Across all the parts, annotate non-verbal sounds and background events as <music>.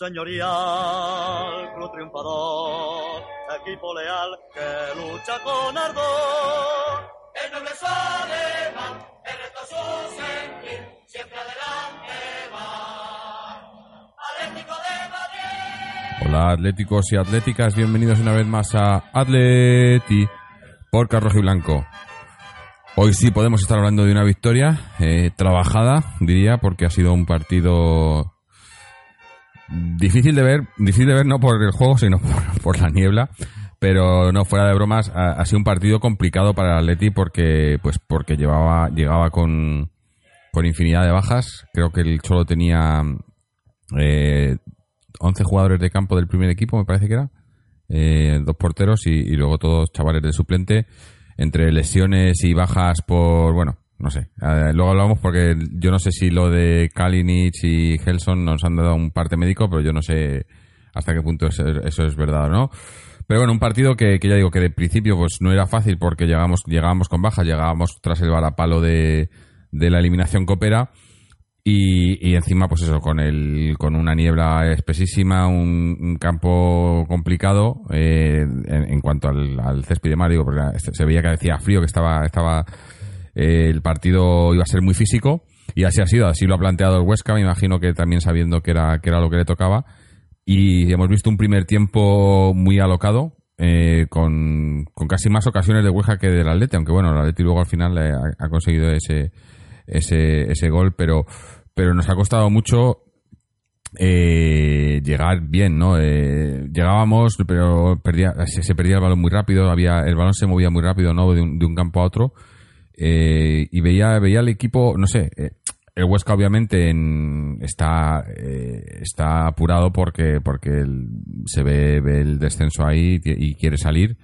Señorial, club triunfador, equipo leal que lucha con ardor. El noble alemán, el resto su sentir, siempre adelante va. Atlético de Madrid. Hola atléticos y atléticas, bienvenidos una vez más a Atleti por Carlos y Blanco. Hoy sí podemos estar hablando de una victoria eh, trabajada, diría, porque ha sido un partido Difícil de ver, difícil de ver no por el juego, sino <laughs> por, la niebla. Pero no, fuera de bromas, ha, sido un partido complicado para el Atleti porque, pues, porque llevaba, llegaba con, con infinidad de bajas. Creo que el Cholo tenía eh, 11 jugadores de campo del primer equipo, me parece que era. Eh, dos porteros y, y, luego todos chavales de suplente. Entre lesiones y bajas por, bueno, no sé. luego hablamos porque yo no sé si lo de Kalinic y Helson nos han dado un parte médico, pero yo no sé hasta qué punto eso, es verdad o no. Pero bueno, un partido que, ya digo que de principio pues no era fácil porque llegamos, llegábamos con baja, llegábamos tras el varapalo de, de la eliminación copera y, y, encima pues eso, con el con una niebla espesísima, un, campo complicado eh, en, cuanto al, al césped de mar, digo, porque se veía que decía frío, que estaba, estaba el partido iba a ser muy físico y así ha sido, así lo ha planteado el Huesca, me imagino que también sabiendo que era, que era lo que le tocaba. Y hemos visto un primer tiempo muy alocado, eh, con, casi más ocasiones de Huesca que del Atleti, aunque bueno, el Atleti luego al final ha, conseguido ese, ese, ese gol, pero, pero nos ha costado mucho eh, llegar bien, ¿no? Eh, llegábamos, pero perdía, se, perdía el balón muy rápido, había, el balón se movía muy rápido, ¿no? De un, de un campo a otro eh, y veía, veía el equipo, no sé, eh, el Huesca obviamente está, eh, está apurado porque, porque se ve, el descenso ahí y quiere salir.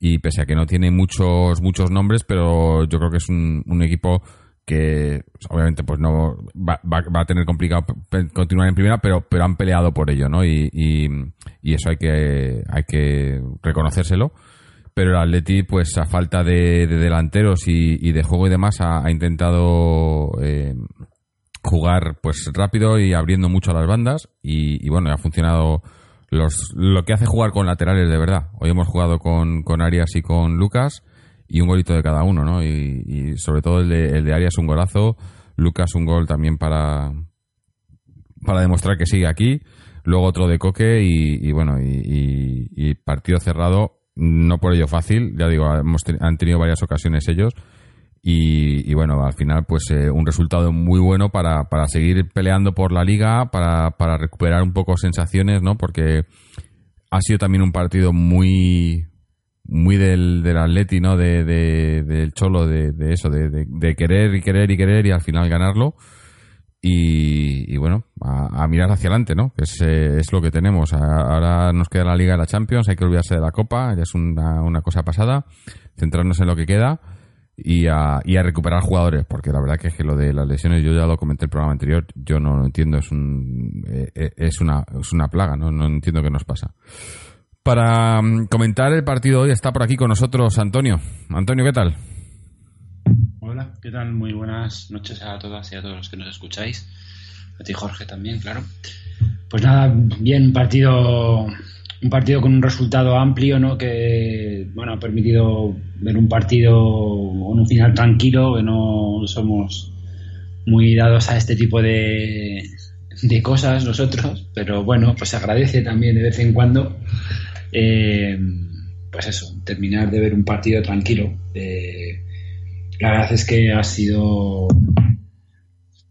Y pese a que no tiene muchos, muchos nombres, pero yo creo que es un, equipo que obviamente pues no va, va, a tener complicado continuar en primera, pero, pero han peleado por ello, ¿no? Y, y eso hay que, hay que reconocérselo pero el Atleti, pues a falta de, delanteros y, de juego y demás, ha, intentado eh, jugar pues rápido y abriendo mucho a las bandas y, bueno, ha funcionado los, lo que hace jugar con laterales de verdad. Hoy hemos jugado con, con Arias y con Lucas y un golito de cada uno, ¿no? Y, sobre todo el de, el de Arias un golazo, Lucas un gol también para, para demostrar que sigue aquí, luego otro de Coque y, bueno, y partido cerrado no por ello fácil, ya digo, hemos han tenido varias ocasiones ellos y, bueno, al final pues eh, un resultado muy bueno para, para seguir peleando por la liga, para, para recuperar un poco sensaciones, ¿no? Porque ha sido también un partido muy muy del, del Atleti, ¿no? De, del Cholo, de, eso, de, de, querer y querer y querer y al final ganarlo. Y, bueno, a, mirar hacia adelante, ¿no? Eh, es, lo que tenemos. Ahora nos queda la Liga de la Champions, hay que olvidarse de la Copa, ya es una, una cosa pasada, centrarnos en lo que queda y a, y a recuperar jugadores, porque la verdad que es que lo de las lesiones, yo ya lo comenté el programa anterior, yo no lo entiendo, es, un, eh, eh, es, una, es una plaga, ¿no? no entiendo qué nos pasa. Para mm, comentar el partido hoy está por aquí con nosotros Antonio. Antonio, ¿qué tal? ¿Qué tal? Muy buenas noches a todas y a todos los que nos escucháis. A ti, Jorge, también, claro. Pues nada, bien, partido, un partido con un resultado amplio, ¿no? Que, bueno, ha permitido ver un partido con un final tranquilo, que no somos muy dados a este tipo de, de cosas nosotros, pero bueno, pues se agradece también de vez en cuando. Eh, pues eso, terminar de ver un partido tranquilo. La verdad es que ha sido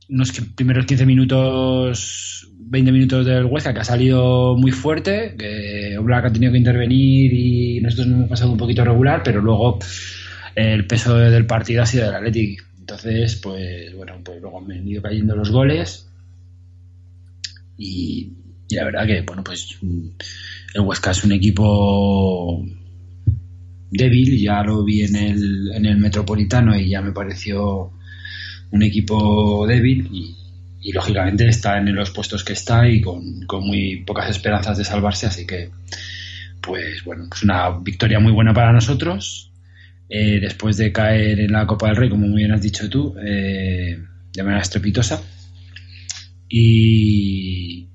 unos primeros 15 minutos, 20 minutos del Huesca que ha salido muy fuerte, que Oblak ha tenido que intervenir y nosotros nos hemos pasado un poquito regular, pero luego el peso del partido ha sido del Athletic. Entonces, pues bueno, pues luego han ido cayendo los goles y la verdad que, bueno, pues el Huesca es un equipo débil, ya lo vi en el, en el Metropolitano y ya me pareció un equipo débil y, lógicamente está en los puestos que está y con, muy pocas esperanzas de salvarse, así que pues bueno, es una victoria muy buena para nosotros. Eh, después de caer en la Copa del Rey, como muy bien has dicho tú, eh, de manera estrepitosa. Y,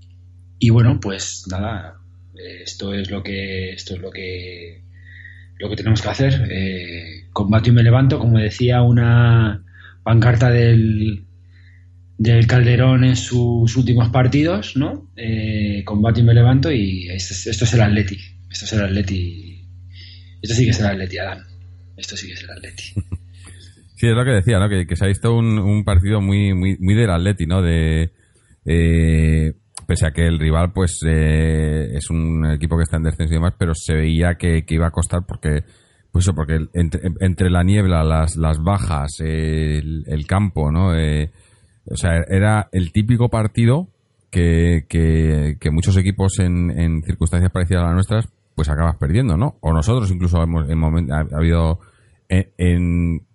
y bueno, pues nada, esto es lo que esto es lo que lo que tenemos que hacer. Eh, combato y me levanto, como decía una pancarta del, del Calderón en sus últimos partidos, ¿no? Eh, combate y me levanto y esto es, el Atleti. Esto es el Atleti. Esto sí que es el Atleti, Adán. Esto sí que es el Atleti. <laughs> Sí, es lo que decía, ¿no? Que, se ha visto un, un, partido muy, muy, muy del Atleti, ¿no? De, eh, pese a que el rival pues eh, es un equipo que está en descenso y demás, pero se veía que, iba a costar porque pues eso, porque entre, la niebla, las, las bajas, el, campo, ¿no? Eh, o sea, era el típico partido que, que, muchos equipos en, en, circunstancias parecidas a las nuestras, pues acabas perdiendo, ¿no? O nosotros incluso hemos en momento, ha, habido en,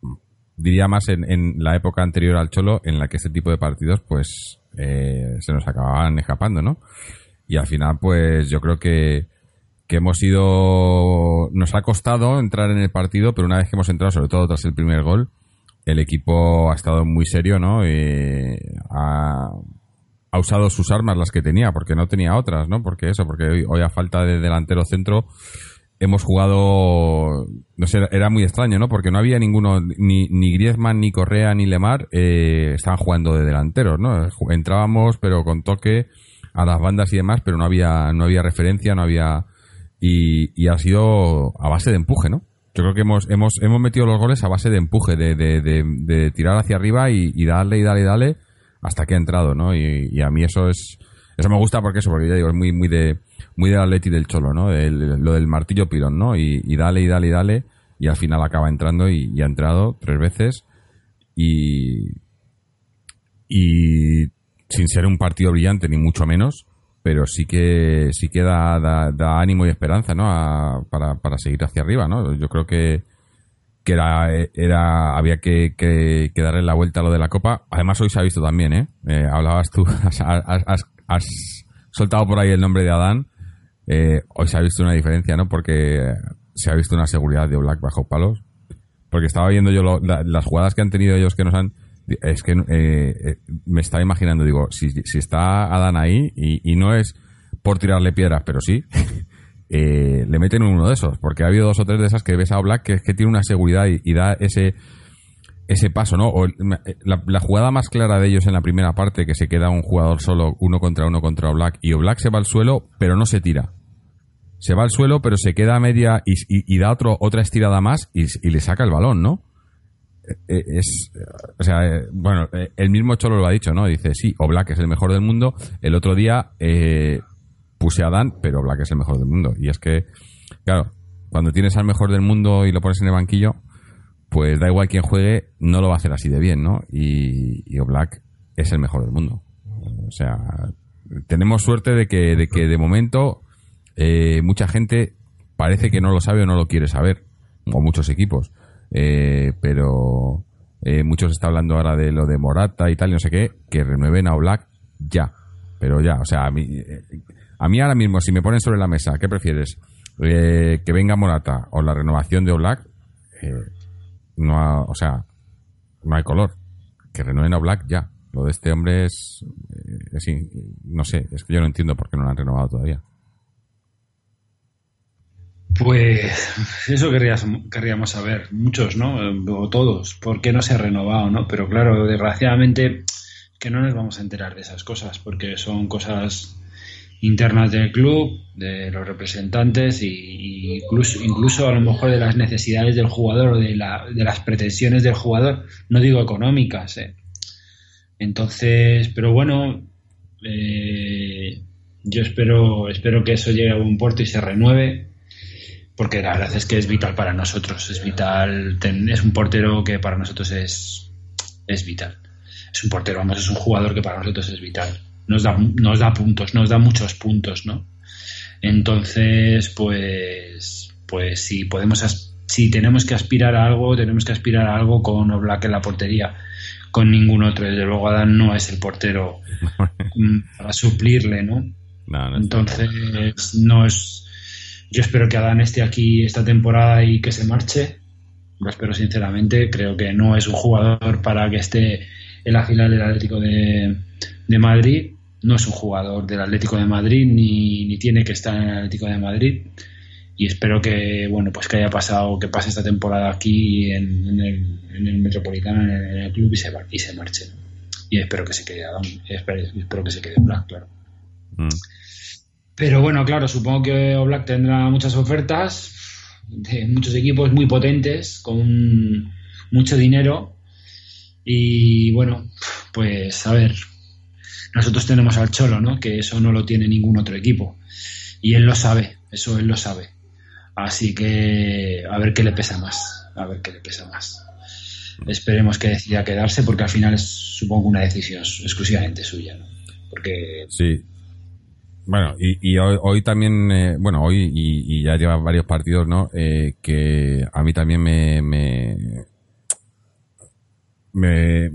diría más en, en, la época anterior al Cholo, en la que este tipo de partidos, pues eh, se nos acababan escapando, ¿no? Y al final, pues yo creo que, que hemos ido. Nos ha costado entrar en el partido, pero una vez que hemos entrado, sobre todo tras el primer gol, el equipo ha estado muy serio, ¿no? Y ha, usado sus armas, las que tenía, porque no tenía otras, ¿no? Porque eso, porque hoy, hoy a falta de delantero centro hemos jugado, no sé, era muy extraño, ¿no? Porque no había ninguno, ni, ni Griezmann, ni Correa, ni Lemar, eh, estaban jugando de delanteros, ¿no? Entrábamos, pero con toque a las bandas y demás, pero no había, no había referencia, no había, y, y ha sido a base de empuje, ¿no? Yo creo que hemos, hemos, hemos metido los goles a base de empuje, de, de, de, tirar hacia arriba y, y, darle y darle y darle hasta que ha entrado, ¿no? Y, y a mí eso es, eso me gusta porque eso, porque ya digo, es muy, muy de, muy del Atleti del Cholo, ¿no? lo del martillo pilón, ¿no? Y, dale y dale y dale y al final acaba entrando y, ha entrado tres veces y y sin ser un partido brillante ni mucho menos, pero sí que sí que da, da, ánimo y esperanza, ¿no? para, para seguir hacia arriba, ¿no? Yo creo que que era, era había que, que, darle la vuelta a lo de la copa. Además hoy se ha visto también, ¿eh? eh hablabas tú, <laughs> has soltado por ahí el nombre de Adán eh, hoy se ha visto una diferencia, ¿no? Porque se ha visto una seguridad de Black bajo palos. Porque estaba viendo yo las jugadas que han tenido ellos que nos han... Es que eh, eh, me estaba imaginando, digo, si, está Adán ahí y, no es por tirarle piedras, pero sí, <laughs> le meten uno de esos. Porque ha habido dos o tres de esas que ves a Black que, que tiene una seguridad y, da ese ese paso, ¿no? O la, la, jugada más clara de ellos en la primera parte, que se queda un jugador solo, uno contra uno contra Black, y Black se va al suelo, pero no se tira se va al suelo, pero se queda a media y, da otro, otra estirada más y, le saca el balón, ¿no? Eh, eh, es, o sea, eh, bueno, el mismo Cholo lo ha dicho, ¿no? Dice, sí, Oblak es el mejor del mundo. El otro día puse a Dan, pero Oblak es el mejor del mundo. Y es que, claro, cuando tienes al mejor del mundo y lo pones en el banquillo, pues da igual quien juegue, no lo va a hacer así de bien, ¿no? Y, y es el mejor del mundo. O sea, tenemos suerte de que, de que de momento eh, mucha gente parece que no lo sabe o no lo quiere saber, o muchos equipos, eh, pero eh, muchos está hablando ahora de lo de Morata y tal, y no sé qué, que renueven a Black ya, pero ya, o sea, a mí, a mí ahora mismo, si me ponen sobre la mesa, ¿qué prefieres? que venga Morata o la renovación de Black, no o sea, no hay color, que renueven a Black ya. Lo de este hombre es, eh, no sé, es que yo no entiendo por qué no lo han renovado todavía. Pues eso querríamos saber, muchos, ¿no? O todos, ¿por qué no se ha renovado, ¿no? Pero claro, desgraciadamente que no nos vamos a enterar de esas cosas, porque son cosas internas del club, de los representantes y, incluso, incluso a lo mejor de las necesidades del jugador o de, de las pretensiones del jugador, no digo económicas. ¿eh? Entonces, pero bueno, eh, yo espero, espero que eso llegue a buen puerto y se renueve, porque la verdad es que es vital para nosotros, es vital, es un portero que para nosotros es, es vital. Es un portero, vamos, es un jugador que para nosotros es vital nos da, nos da puntos, nos da muchos puntos, ¿no? Entonces, pues, pues si podemos, si tenemos que aspirar a algo, tenemos que aspirar a algo con Oblak en la portería, con ningún otro. Desde luego, Adán no es el portero <laughs> para suplirle, ¿no? Entonces, no es. Yo espero que Adán esté aquí esta temporada y que se marche. Lo espero sinceramente. Creo que no es un jugador para que esté en la final del Atlético de, de Madrid no es un jugador del Atlético de Madrid ni, ni, tiene que estar en el Atlético de Madrid. Y espero que bueno pues que haya pasado que pase esta temporada aquí en, el, en el, Metropolitano en el, club y se, y se marche y espero que se quede espero, espero que se quede Black claro. Mm. pero bueno claro supongo que Black tendrá muchas ofertas de muchos equipos muy potentes con mucho dinero. Y bueno pues a ver nosotros tenemos al Cholo, ¿no? Que eso no lo tiene ningún otro equipo. Y él lo sabe, eso él lo sabe. Así que a ver qué le pesa más, a ver qué le pesa más. Esperemos que decida quedarse porque al final es, supongo, una decisión exclusivamente suya, ¿no? Porque... Sí. Bueno, y, hoy, también, eh, bueno, hoy y, ya lleva varios partidos, ¿no? Eh, que a mí también me, me, me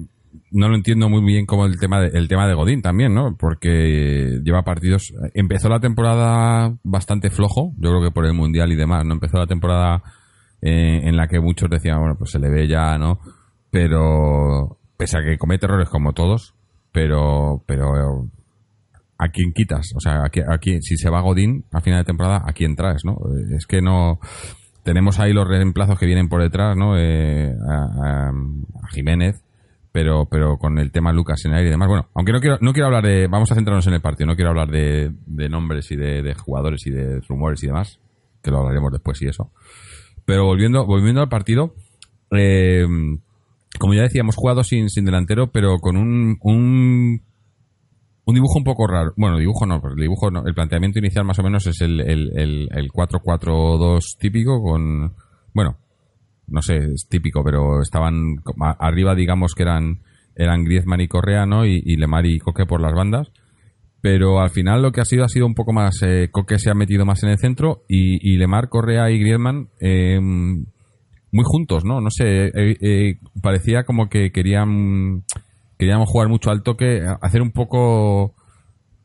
no lo entiendo muy bien como el tema de, el tema de Godín también, ¿no? Porque lleva partidos. Empezó la temporada bastante flojo, yo creo que por el mundial y demás, ¿no? Empezó la temporada eh, en la que muchos decían, bueno, pues se le ve ya, ¿no? Pero pese a que comete errores como todos, pero pero a quién quitas, o sea, a quién, si se va Godín a final de temporada, a quién traes, ¿no? Es que no tenemos ahí los reemplazos que vienen por detrás, ¿no? Eh, a Jiménez pero, pero con el tema Lucas en aire y demás. Bueno, aunque no quiero, no quiero hablar de. Vamos a centrarnos en el partido, no quiero hablar de, nombres y de, jugadores y de rumores y demás, que lo hablaremos después y eso. Pero volviendo, volviendo al partido, eh, como ya decía, hemos jugado sin, sin delantero, pero con un, un, un dibujo un poco raro. Bueno, dibujo no, el dibujo no. El planteamiento inicial más o menos es el, el, el, el 4-4-2 típico con. Bueno, no sé, es típico, pero estaban arriba, digamos que eran eran Griezmann y Correa, ¿no? Y, Lemar y Coque por las bandas. Pero al final lo que ha sido ha sido un poco más. Eh, Coque se ha metido más en el centro y, Lemar, Correa y Griezmann eh, muy juntos, ¿no? No sé, eh, parecía como que querían queríamos jugar mucho al toque, hacer un poco,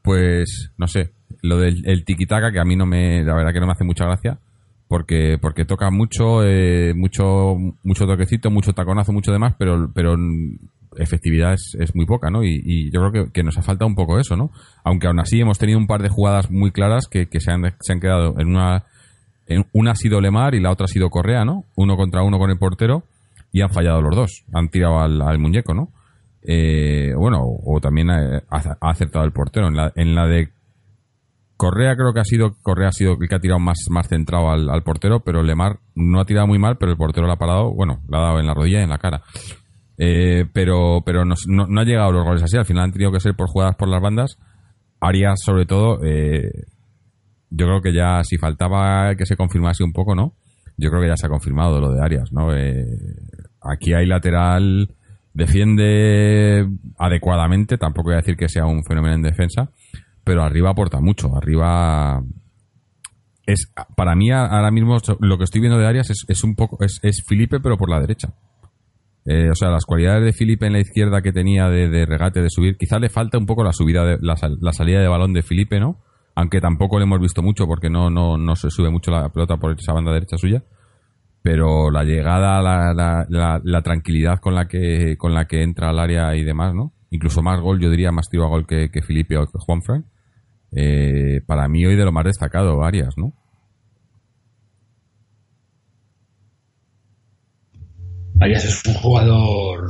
pues, no sé, lo del el tiki-taka, que a mí no me, la verdad que no me hace mucha gracia porque porque toca mucho eh, mucho mucho toquecito mucho taconazo mucho demás pero pero efectividad es, es muy poca no y, yo creo que, nos ha faltado un poco eso no aunque aún así hemos tenido un par de jugadas muy claras que, se, han, se han quedado en una en una ha sido Lemar y la otra ha sido Correa no uno contra uno con el portero y han fallado los dos. Han tirado al, muñeco no eh, bueno o también ha, ha, acertado el portero. En la, en la de Correa creo que ha sido Correa ha sido el que ha tirado más, más centrado al, portero, pero Lemar no ha tirado muy mal, pero el portero lo ha parado, bueno, le ha dado en la rodilla y en la cara. Eh, pero pero no, ha llegado los goles así, al final han tenido que ser por jugadas por las bandas. Arias, sobre todo, eh, yo creo que ya si faltaba que se confirmase un poco, ¿no? Yo creo que ya se ha confirmado lo de Arias, ¿no? Eh, aquí hay lateral, defiende adecuadamente, tampoco voy a decir que sea un fenómeno en defensa, pero arriba aporta mucho. Arriba es para mí ahora mismo lo que estoy viendo de Arias es, un poco es, es, Felipe pero por la derecha. Eh, o sea, las cualidades de Felipe en la izquierda que tenía de, regate, de subir, quizá le falta un poco la subida, de, la, salida de balón de Felipe, ¿no? Aunque tampoco le hemos visto mucho porque no, no, no se sube mucho la pelota por esa banda derecha suya. Pero la llegada, la, la, la, tranquilidad con la que con la que entra al área y demás, ¿no? Incluso más gol, yo diría más tiro a gol que, que Felipe o que Juanfran. Eh, para mí hoy de lo más destacado, Arias, ¿no? Arias es un jugador.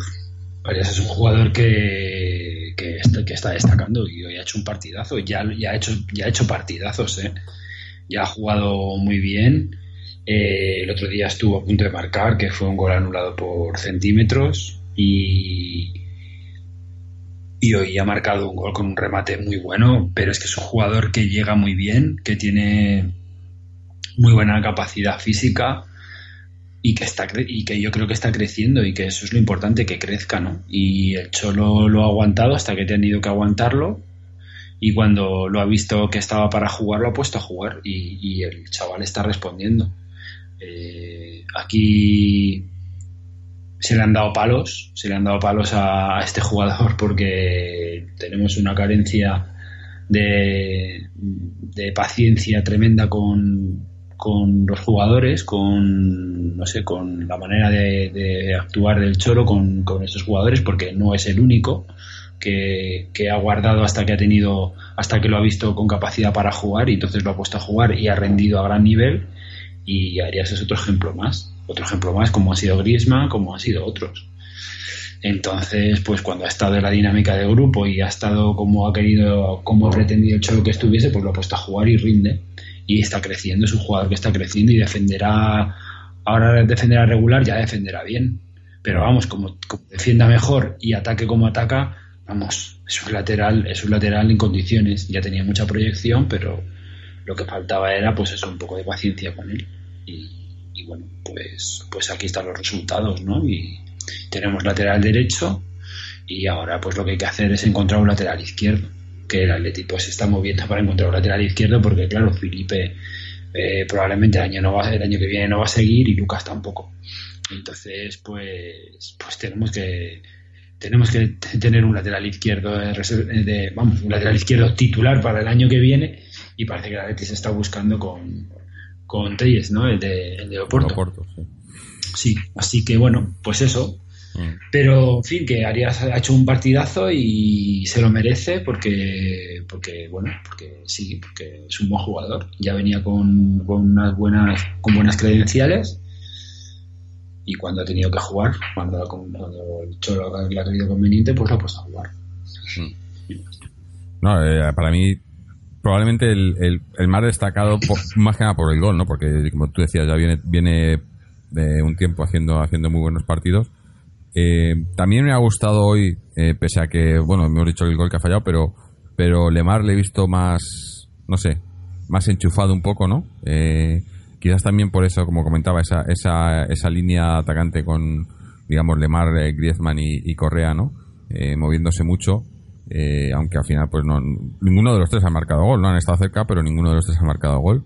Arias es un jugador que, que, está, que está destacando y hoy ha hecho un partidazo. Ya, ya, ha, hecho, ya ha hecho partidazos, ¿eh? Ya ha jugado muy bien. Eh, el otro día estuvo a punto de marcar, que fue un gol anulado por centímetros. Y, y hoy ha marcado un gol con un remate muy bueno, pero es que es un jugador que llega muy bien, que tiene muy buena capacidad física y que está y que yo creo que está creciendo y que eso es lo importante que crezca no y el cholo lo ha aguantado hasta que ha tenido que aguantarlo y cuando lo ha visto que estaba para jugar lo ha puesto a jugar y, el chaval está respondiendo. Eh, aquí se le han dado palos se le han dado palos a, este jugador porque tenemos una carencia de, paciencia tremenda con, con los jugadores, con no sé, con la manera de, actuar del Cholo con, estos jugadores, porque no es el único que, ha guardado hasta que ha tenido, hasta que lo ha visto con capacidad para jugar y entonces lo ha puesto a jugar y ha rendido a gran nivel. Y Arias es otro ejemplo más, otro ejemplo más, como ha sido Griezmann, como han sido otros. Entonces, pues cuando ha estado en la dinámica de grupo y ha estado como ha querido, como ha pretendido el Cholo que estuviese, pues lo ha puesto a jugar y rinde y está creciendo, es un jugador que está creciendo y defenderá, ahora defenderá regular, ya defenderá bien. Pero vamos, como, defienda mejor y ataque como ataca, vamos, es un lateral, es un lateral en condiciones. Ya tenía mucha proyección, pero lo que faltaba era pues eso, un poco de paciencia con él. Y, bueno, pues, pues aquí están los resultados, ¿no? Y tenemos lateral derecho y ahora pues lo que hay que hacer es encontrar un lateral izquierdo que el Atlético se está moviendo para encontrar un lateral izquierdo porque claro, Felipe eh, probablemente el año, no va, el año que viene no va a seguir y Lucas tampoco. Entonces, pues, pues tenemos que tenemos que tener un lateral izquierdo de, vamos, un lateral izquierdo titular para el año que viene y parece que Atlético se está buscando con con Telles, ¿no? El de, el de Oporto. sí. sí, así que bueno, pues eso, Mm. Pero, en fin, que Arias ha hecho un partidazo y se lo merece porque, porque bueno, porque sí, porque es un buen jugador. Ya venía con, con unas buenas, con buenas credenciales y cuando ha tenido que jugar, cuando, cuando el Cholo le ha tenido conveniente, pues lo ha puesto a jugar. Mm. No, eh, para mí probablemente el, el, más destacado más que nada por el gol, ¿no? Porque como tú decías, ya viene viene de un tiempo haciendo haciendo muy buenos partidos eh, también me ha gustado hoy, eh, pese a que, bueno, hemos dicho el gol que ha fallado, pero, pero Lemar le he visto más, no sé, más enchufado un poco, ¿no? Eh, quizás también por eso, como comentaba, esa, esa, esa línea atacante con, digamos, Lemar, Griezmann y, Correa, ¿no? moviéndose mucho. Aunque al final, pues no, ninguno de los tres ha marcado gol, no han estado cerca, pero ninguno de los tres ha marcado gol.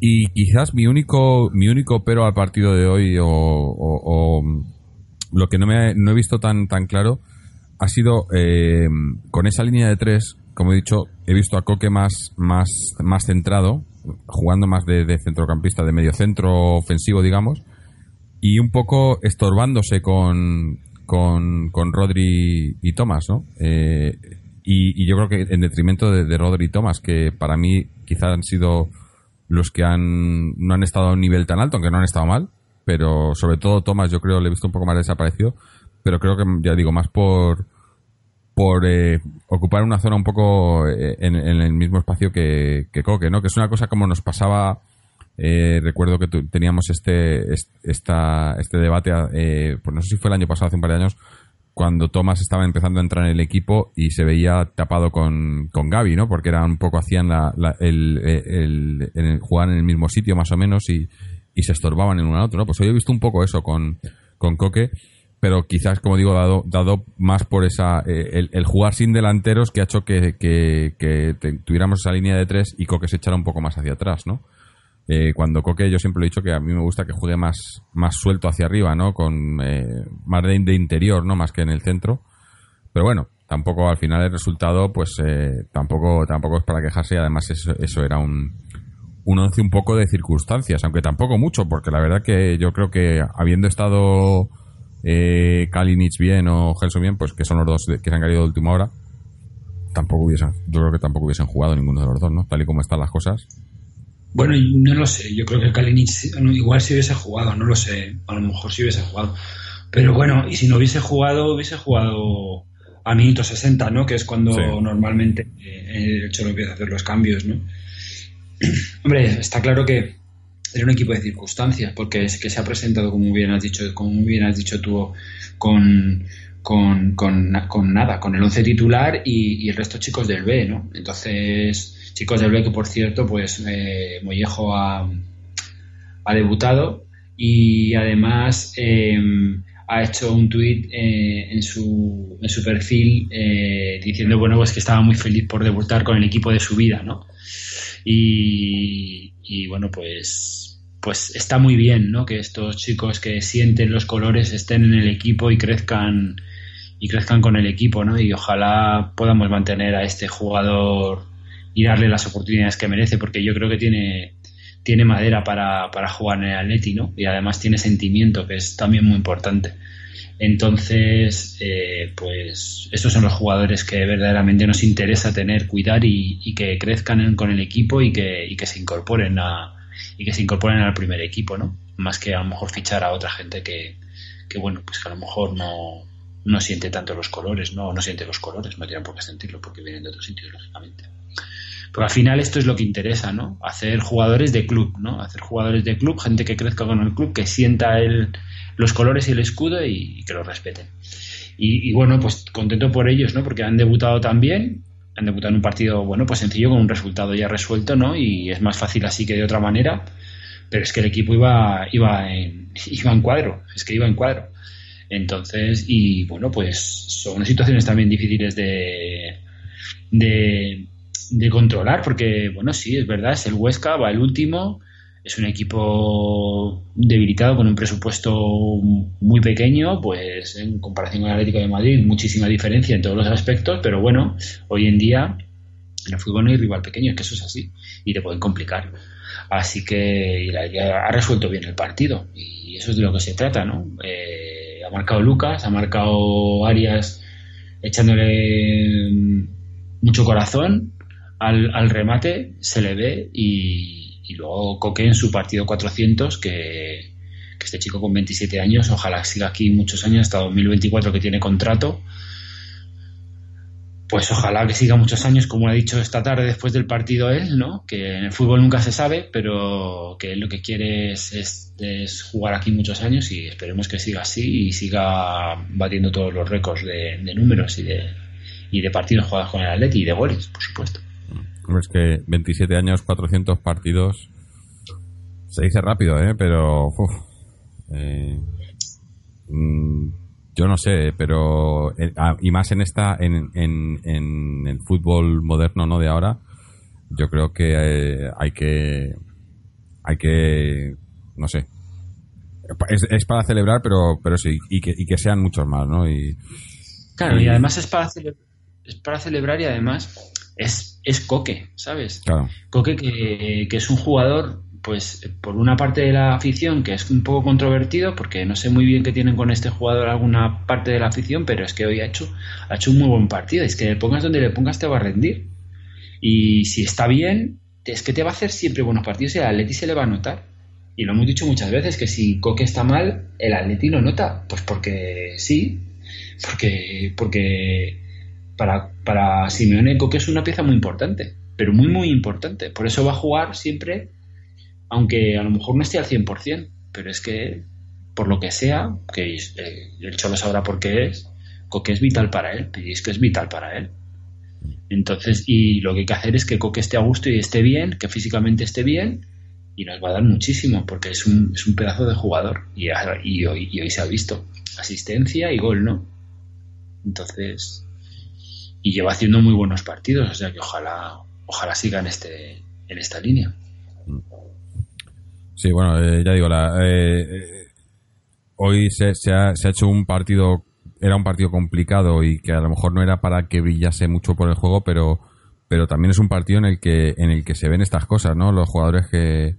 Y quizás mi único, mi único pero al partido de hoy o lo que no, me, no he visto tan, tan claro ha sido eh, con esa línea de tres, como he dicho, he visto a Coque más, más, más centrado, jugando más de, centrocampista, de medio centro ofensivo, digamos, y un poco estorbándose con, con, con Rodri y Tomás, ¿no? Eh, y, yo creo que en detrimento de, Rodri y Tomás, que para mí quizás han sido los que han, no han estado a un nivel tan alto, aunque no han estado mal, pero sobre todo Thomas yo creo le he visto un poco más desaparecido, pero creo que ya digo más por por eh, ocupar una zona un poco eh, en, el mismo espacio que, que Coque, ¿no? Que es una cosa como nos pasaba eh, recuerdo que teníamos este esta, este debate, pues no sé si fue el año pasado, hace un par de años, cuando Thomas estaba empezando a entrar en el equipo y se veía tapado con, con Gaby, ¿no? Porque era un poco, hacían la, el, el, el, jugar en el mismo sitio más o menos y, y se estorbaban en uno al otro, ¿no? Pues hoy he visto un poco eso con, con Coque, pero quizás, como digo, dado, dado más por esa eh, el, jugar sin delanteros que ha hecho que, que, tuviéramos esa línea de tres y Coque se echara un poco más hacia atrás, ¿no? Eh, cuando Coque, yo siempre he dicho que a mí me gusta que juegue más, más suelto hacia arriba, ¿no? Con eh, más de, interior, ¿no? Más que en el centro. Pero bueno, tampoco al final el resultado, pues tampoco, tampoco es para quejarse y además eso, eso era un, un once un poco de circunstancias, aunque tampoco mucho, porque la verdad que yo creo que habiendo estado eh, Kalinic bien o Gelson bien, pues que son los dos que se han caído de última hora, tampoco hubiesen, yo creo que tampoco hubiesen jugado ninguno de los dos, ¿no? Tal y como están las cosas. Bueno, no lo sé. Yo creo que Kalinic igual si hubiese jugado, no lo sé. A lo mejor si hubiese jugado. Pero bueno, y si no hubiese jugado, hubiese jugado a minuto 60, ¿no? Que es cuando normalmente eh, el Cholo empieza a hacer los cambios, ¿no? <clears throat> Hombre, está claro que era un equipo de circunstancias, porque es que se ha presentado, como bien has dicho, como bien has dicho tú, con, con, con, nada, con el 11 titular y, el resto chicos del B, ¿no? Entonces, chicos del B que por cierto, pues eh, Mollejo ha, ha, debutado y además em, ha hecho un tuit eh, en, su, en su perfil eh, diciendo, bueno, pues que estaba muy feliz por debutar con el equipo de su vida, ¿no? Y, y bueno, pues pues está muy bien, ¿no? Que estos chicos que sienten los colores estén en el equipo y crezcan y crezcan con el equipo, ¿no? Y ojalá podamos mantener a este jugador y darle las oportunidades que merece, porque yo creo que tiene, tiene madera para, para jugar en el Atleti, ¿no? Y además tiene sentimiento, que es también muy importante. Entonces, eh, pues estos son los jugadores que verdaderamente nos interesa tener, cuidar y, que crezcan con el equipo y que, y que se incorporen a, y que se incorporen al primer equipo, ¿no? Más que a lo mejor fichar a otra gente que, que bueno, pues que a lo mejor no, no siente tanto los colores, no, no siente los colores, no tienen por qué sentirlo porque vienen de otros sitios, lógicamente. Pero al final esto es lo que interesa, ¿no? Hacer jugadores de club, ¿no? Hacer jugadores de club, gente que crezca con el club, que sienta el, los colores y el escudo y, que lo respeten. Y, y, bueno, pues contento por ellos, ¿no? Porque han debutado también, han debutado en un partido, bueno, pues sencillo, con un resultado ya resuelto, ¿no? Y es más fácil así que de otra manera. Pero es que el equipo iba, iba, en, <laughs> iba en cuadro, es que iba en cuadro. Entonces, y bueno, pues son situaciones también difíciles de, de, de controlar, porque, bueno, sí, es verdad, es el Huesca, va el último, es un equipo debilitado con un presupuesto muy pequeño, pues en comparación con el Atlético de Madrid, muchísima diferencia en todos los aspectos, pero bueno, hoy en día en el fútbol no hay rival pequeño, es que eso es así, y te pueden complicar. Así que ha resuelto bien el partido, y eso es de lo que se trata, ¿no? Eh, ha marcado Lucas, ha marcado Arias echándole mucho corazón al, al remate, se le ve y luego Coque en su partido 400, que, este chico con 27 años, ojalá siga aquí muchos años, hasta 2024 que tiene contrato. Pues ojalá que siga muchos años, como ha dicho esta tarde después del partido él, ¿no? Que en el fútbol nunca se sabe, pero que él lo que quiere es, jugar aquí muchos años y esperemos que siga así y siga batiendo todos los récords de, números y de, y de partidos jugados con el Atleti y de goles, por supuesto. Es que 27 años, 400 partidos. Se dice rápido, ¿eh? Pero. Eh, mm, yo no sé, pero. Eh, ah, y más en esta. En, en, el fútbol moderno, ¿no? De ahora. Yo creo que eh, hay que. Hay que. No sé. Es, para celebrar, pero, pero sí. Y que, y que sean muchos más, ¿no? Y, claro, y, además es para, es para celebrar y además es, es Coque, ¿sabes? Coque que, es un jugador, pues por una parte de la afición que es un poco controvertido, porque no sé muy bien qué tienen con este jugador alguna parte de la afición, pero es que hoy ha hecho, ha hecho un muy buen partido. Es que le pongas donde le pongas te va a rendir. Y si está bien, es que te va a hacer siempre buenos partidos y al Atleti se le va a notar. Y lo hemos dicho muchas veces, que si Coque está mal, el Atleti lo nota. Pues porque sí, porque, porque para, para Simeone Coque es una pieza muy importante, pero muy, muy importante. Por eso va a jugar siempre, aunque a lo mejor no esté al 100%, pero es que, por lo que sea, que eh, el Cholo sabrá por qué es, Coque es vital para él, y que es vital para él. Entonces, y lo que hay que hacer es que Coque esté a gusto y esté bien, que físicamente esté bien, y nos va a dar muchísimo, porque es un, es un pedazo de jugador, y, hoy, y hoy se ha visto. Asistencia y gol, ¿no? Entonces, y lleva haciendo muy buenos partidos, o sea que ojalá, ojalá siga en, este, en esta línea. Sí, bueno, eh, ya digo, la, eh, eh, hoy se, ha, se ha hecho un partido, era un partido complicado y que a lo mejor no era para que brillase mucho por el juego, pero, pero también es un partido en el que, en el que se ven estas cosas, ¿no? Los jugadores que,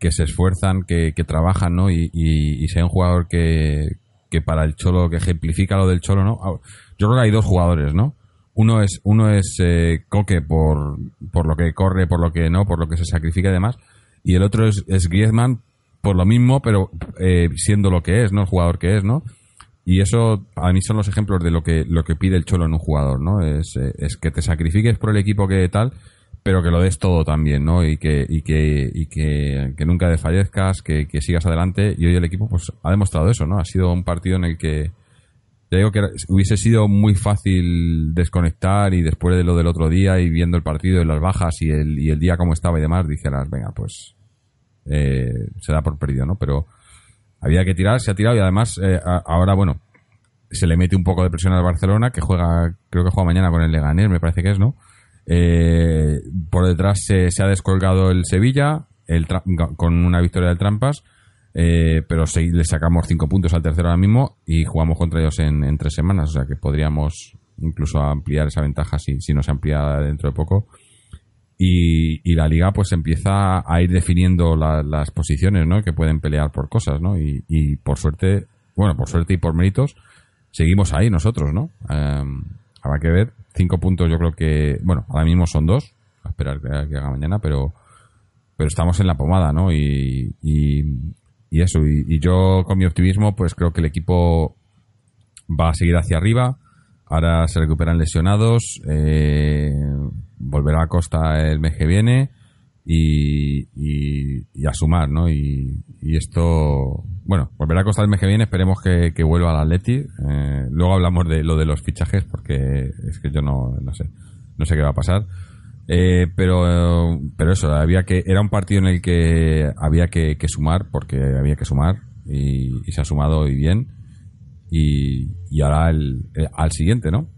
que se esfuerzan, que, que trabajan, ¿no? Y, y, y sea un jugador que, que para el Cholo, que ejemplifica lo del Cholo, ¿no? Ah, yo creo que hay dos jugadores, ¿no? Uno es, uno es eh, Coque por, por lo que corre, por lo que no, por lo que se sacrifica y demás. Y el otro es, es Griezmann por lo mismo, pero eh, siendo lo que es, ¿no? El jugador que es, ¿no? Y eso a mí son los ejemplos de lo que, lo que pide el Cholo en un jugador, ¿no? Es, eh, es que te sacrifiques por el equipo que tal, pero que lo des todo también, ¿no? Y que, y que, y que, nunca desfallezcas, que, que sigas adelante. Y hoy el equipo pues ha demostrado eso, ¿no? Ha sido un partido en el que te digo que hubiese sido muy fácil desconectar y después de lo del otro día y viendo el partido y las bajas y el, y el día como estaba y demás, dijeras, venga, pues eh, se da por perdido, ¿no? Pero había que tirar, se ha tirado y además eh, ahora, bueno, se le mete un poco de presión al Barcelona, que juega, creo que juega mañana con el Leganés, me parece que es, ¿no? Eh, por detrás se, se, ha descolgado el Sevilla con una victoria del Trampas eh, pero si le sacamos cinco puntos al tercero ahora mismo y jugamos contra ellos en, tres semanas, o sea que podríamos incluso ampliar esa ventaja si, si no se amplía dentro de poco. Y, la liga pues empieza a ir definiendo las posiciones, ¿no? Que pueden pelear por cosas, ¿no? Y, por suerte, bueno, por suerte y por méritos, seguimos ahí nosotros, ¿no? Em, habrá que ver. Cinco puntos yo creo que, bueno, ahora mismo son dos, a esperar que, haga mañana, pero pero estamos en la pomada, ¿no? y, y eso, y, yo con mi optimismo, pues creo que el equipo va a seguir hacia arriba. Ahora se recuperan lesionados, eh, volverá a Costa el mes que viene y, a sumar, ¿no? Y, esto, bueno, volverá a Costa el mes que viene, esperemos que, vuelva al Atleti. Eh, luego hablamos de lo de los fichajes porque es que yo no, no sé, no sé qué va a pasar. Eh, pero, pero eso, había que, era un partido en el que había que, sumar, porque había que sumar, y, se ha sumado y bien. Y, y ahora el, eh, al siguiente, ¿no?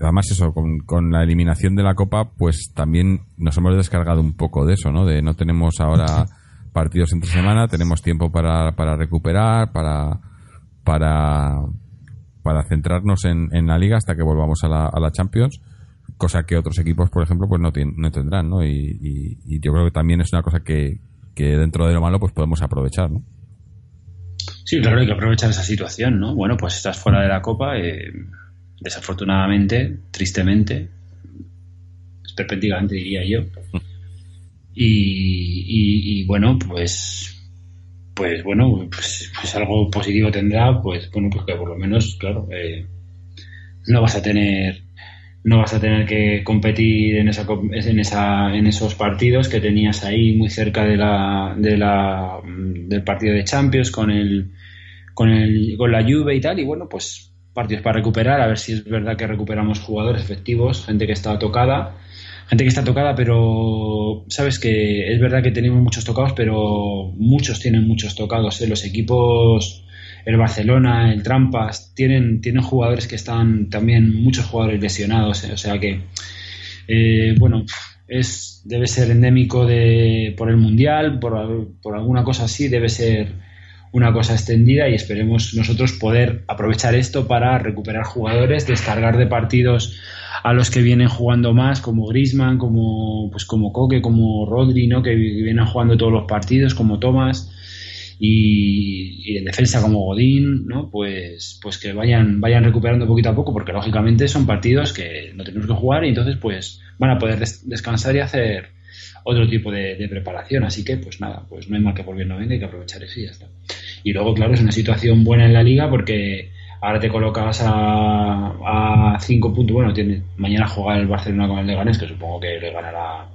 Además, eso, con, con, la eliminación de la Copa, pues también nos hemos descargado un poco de eso, ¿no? De no tenemos ahora <laughs> partidos entre semana, tenemos tiempo para, para recuperar, para, para, para centrarnos en, en la liga hasta que volvamos a la, a la Champions cosa que otros equipos, por ejemplo, pues no, no tendrán, ¿no? Y, yo creo que también es una cosa que, dentro de lo malo pues podemos aprovechar, ¿no? Sí, claro, hay que aprovechar esa situación, ¿no? Bueno, pues estás fuera de la Copa, eh, desafortunadamente, tristemente, perspectivamente diría yo. Y, bueno, pues pues bueno, pues, pues, algo positivo tendrá, pues bueno, pues que por lo menos, claro, eh, no vas a tener no vas a tener que competir en, esa, en, esa, en esos partidos que tenías ahí muy cerca de la, de la, del partido de Champions con, el, con, el, con la Juve y tal. Y bueno, pues partidos para recuperar, a ver si es verdad que recuperamos jugadores efectivos, gente que está tocada. Gente que está tocada, pero sabes que es verdad que tenemos muchos tocados, pero muchos tienen muchos tocados. ¿eh? Los equipos el Barcelona, el Trampas, tienen, tienen jugadores que están también, muchos jugadores lesionados, eh, o sea que, eh, bueno, es, debe ser endémico de, por el Mundial, por, por alguna cosa así, debe ser una cosa extendida y esperemos nosotros poder aprovechar esto para recuperar jugadores, descargar de partidos a los que vienen jugando más, como Grisman, como pues como Coque, como Rodri, ¿no? que vienen jugando todos los partidos, como Thomas y, en defensa como Godín, ¿no? Pues, pues que vayan, vayan recuperando poquito a poco, porque lógicamente son partidos que no tenemos que jugar y entonces pues van a poder descansar y hacer otro tipo de, preparación. Así que, pues nada, pues no hay mal que por bien no venga, hay que aprovechar eso y ya está. Y luego, claro, es una situación buena en la liga porque ahora te colocas a, a cinco puntos. Bueno, tiene, mañana juega el Barcelona con el Leganés, que supongo que le ganará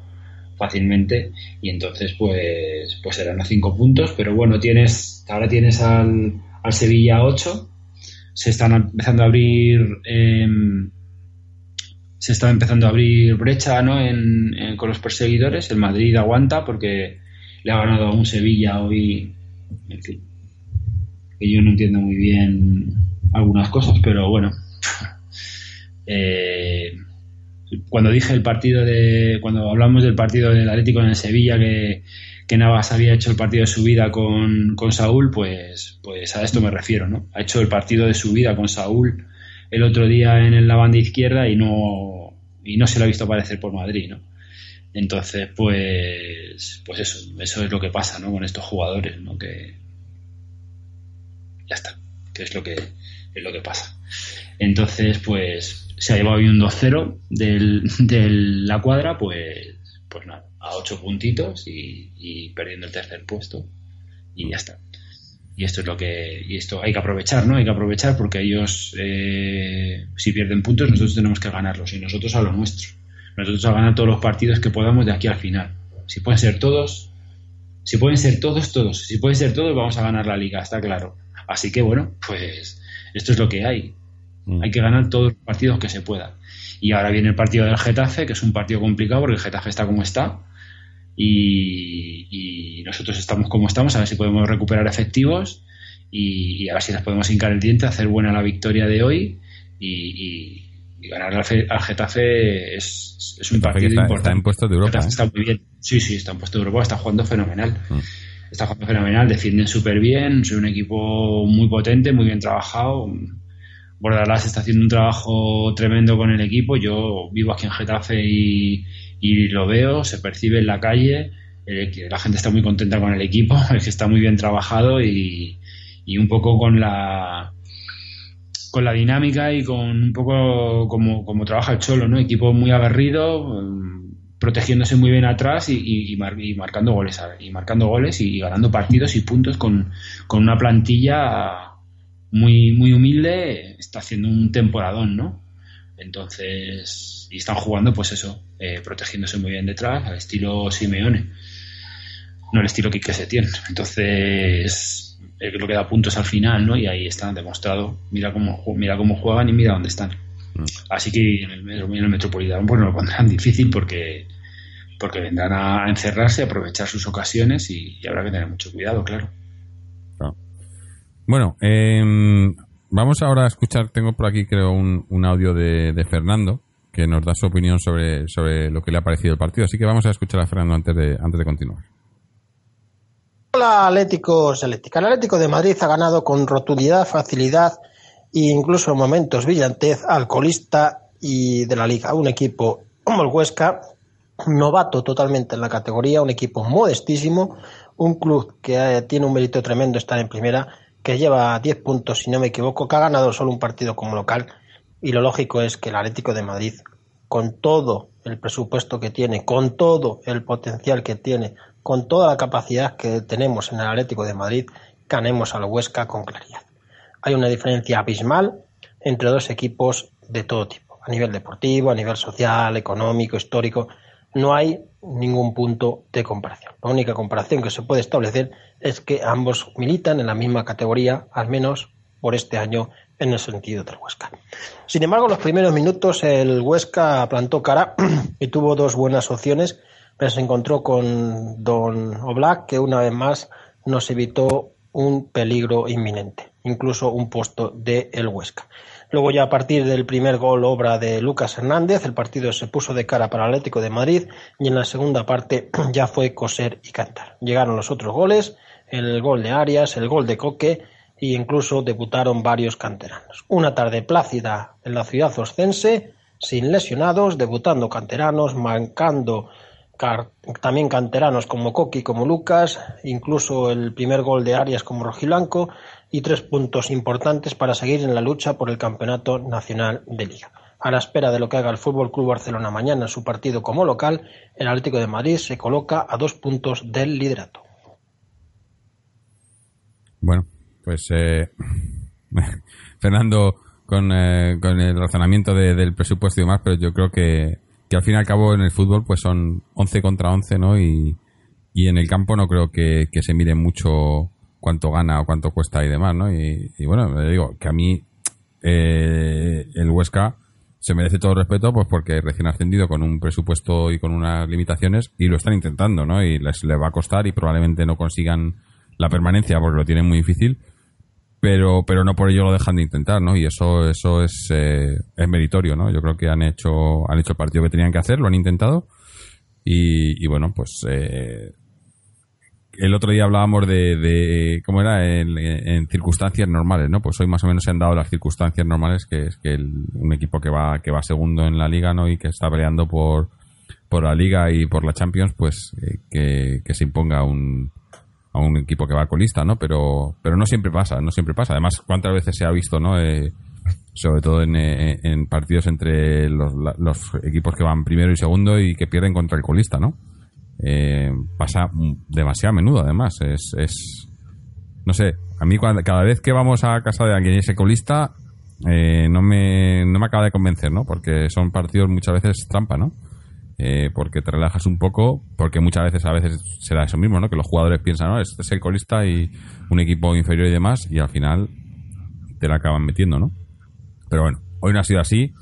fácilmente. Y entonces pues pues serán a cinco puntos. Pero bueno tienes ahora tienes al, al Sevilla 8 se están empezando a abrir em, se está empezando a abrir brecha ¿no? En, con los perseguidores. El Madrid aguanta porque le ha ganado un Sevilla hoy. Que yo no entiendo muy bien algunas cosas pero bueno. <laughs> Eh, cuando dije el partido de, cuando hablamos del partido del Atlético en el Sevilla, que, que Navas había hecho el partido de su vida con, con, Saúl, pues, pues a esto me refiero, ¿no? Ha hecho el partido de su vida con Saúl el otro día en la banda izquierda y no, y no se lo ha visto aparecer por Madrid, ¿no? Entonces, pues, pues eso, eso es lo que pasa, ¿no? Con estos jugadores, ¿no? Que ya está que es lo que, es lo que pasa. Entonces, pues se ha llevado hoy un 2-0 de la cuadra, pues, pues nada, a 8 puntitos y, perdiendo el tercer puesto y ya está. Y esto es lo que y esto hay que aprovechar no hay que aprovechar porque ellos eh, si pierden puntos nosotros tenemos que ganarlos y nosotros a lo nuestro. Nosotros a ganar todos los partidos que podamos de aquí al final. Si pueden ser todos si pueden ser todos todos. Si pueden ser todos vamos a ganar la liga está claro. Así que bueno pues esto es lo que hay mm. hay que ganar todos los partidos que se pueda y ahora viene el partido del Getafe que es un partido complicado porque el Getafe está como está y, nosotros estamos como estamos, a ver si podemos recuperar efectivos y, a ver si nos podemos hincar el diente, hacer buena la victoria de hoy y, ganar al, Getafe es, es un partido importante. Está en puesto de Europa. Está muy bien. Sí, sí, está en puesto de Europa, está jugando fenomenal. Mm. Está jugando fenomenal, defienden súper bien, soy un equipo muy potente, muy bien trabajado. Bordalás está haciendo un trabajo tremendo con el equipo. Yo vivo aquí en Getafe y, y lo veo, se percibe en la calle, eh, la gente está muy contenta con el equipo, <laughs> es que está muy bien trabajado y, un poco con la con la dinámica y con un poco como, como trabaja el Cholo, ¿no? Equipo muy aguerrido, mm, protegiéndose muy bien atrás y, marcando goles y marcando goles y ganando partidos y puntos con una plantilla muy muy humilde, está haciendo un temporadón, ¿no? Entonces, y están jugando, pues eso, eh, protegiéndose muy bien detrás, al estilo Simeone, no el estilo que se tiene. Entonces, es lo que da puntos al final, ¿no? Y ahí están demostrado. Mira cómo, mira cómo juegan y mira dónde están. Mm. Así que en el, en el Metropolitano pues no lo pondrán <laughs> difícil porque porque vendrán a encerrarse, a aprovechar sus ocasiones y, habrá que tener mucho cuidado, claro. Bueno, eh, Vamos ahora a escuchar, tengo por aquí creo un, audio de, Fernando que nos da su opinión sobre, sobre lo que le ha parecido el partido, así que vamos a escuchar a Fernando antes de, antes de continuar. Hola Atléticos Eléctrica. El Atlético de Madrid ha ganado con rotundidad, facilidad e incluso en momentos brillantez al colista y de la liga. Un equipo como el Huesca, novato totalmente en la categoría, un equipo modestísimo, un club que tiene un mérito tremendo estar en primera que lleva 10 puntos, si no me equivoco, que ha ganado solo un partido como local. Y lo lógico es que el Atlético de Madrid, con todo el presupuesto que tiene, con todo el potencial que tiene, con toda la capacidad que tenemos en el Atlético de Madrid, ganemos al Huesca con claridad. Hay una diferencia abismal entre dos equipos de todo tipo, a nivel deportivo, a nivel social, económico, histórico. No hay ningún punto de comparación. La única comparación que se puede establecer es que ambos militan en la misma categoría, al menos por este año en el sentido del Huesca. Sin embargo, en los primeros minutos el Huesca plantó cara <clears throat> y tuvo dos buenas opciones, pero se encontró con Don Oblak, que una vez más nos evitó un peligro inminente, incluso un puesto de el Huesca. Luego ya a partir del primer gol obra de Lucas Hernández, el partido se puso de cara para el Atlético de Madrid y en la segunda parte <clears throat> ya fue coser y cantar. Llegaron los otros goles, el gol de Arias, el gol de Coque e incluso debutaron varios canteranos. Una tarde plácida en la ciudad oscense, sin lesionados, debutando canteranos, mancando también canteranos como Coqui, como Lucas, incluso el primer gol de Arias como Rojilanco y tres puntos importantes para seguir en la lucha por el Campeonato Nacional de Liga. A la espera de lo que haga el Fútbol Club Barcelona mañana en su partido como local, el Atlético de Madrid se coloca a dos puntos del liderato. Bueno, pues eh, <laughs> Fernando con, eh, con, el razonamiento del presupuesto y demás, pero yo creo que, que al fin y al cabo en el fútbol pues son 11 contra 11, ¿no? Y, y en el campo no creo que, que se mire mucho cuánto gana o cuánto cuesta y demás, ¿no? Y, bueno, le digo que a mí eh, el Huesca se merece todo el respeto pues porque recién ascendido con un presupuesto y con unas limitaciones y lo están intentando, ¿no? Y les, les va a costar y probablemente no consigan la permanencia porque lo tienen muy difícil, pero pero no por ello lo dejan de intentar, ¿no? Y eso eso es, eh, es meritorio, ¿no? Yo creo que han hecho han hecho el partido que tenían que hacer, lo han intentado y, y bueno, pues eh, el otro día hablábamos de, cómo era en, circunstancias normales, ¿no? Pues hoy más o menos se han dado las circunstancias normales, que es que un equipo que va que va segundo en la liga, ¿no? Y que está peleando por, por la liga y por la Champions, pues eh, que, se imponga un, a un equipo que va colista, ¿no? Pero, pero no siempre pasa, no siempre pasa. Además, ¿cuántas veces se ha visto, ¿no? Eh, sobre todo en, eh, partidos entre los, los, equipos que van primero y segundo y que pierden contra el colista, ¿no? Eh, pasa demasiado a menudo, además. Es, es no sé, a mí cada vez que vamos a casa de alguien y ese colista, eh, no, me, no me acaba de convencer, ¿no? Porque son partidos muchas veces trampa, ¿no? Eh, porque te relajas un poco, porque muchas veces a veces será eso mismo, ¿no? Que los jugadores piensan, no, este es el colista y un equipo inferior y demás, y al final te la acaban metiendo, ¿no? Pero bueno, hoy no ha sido así.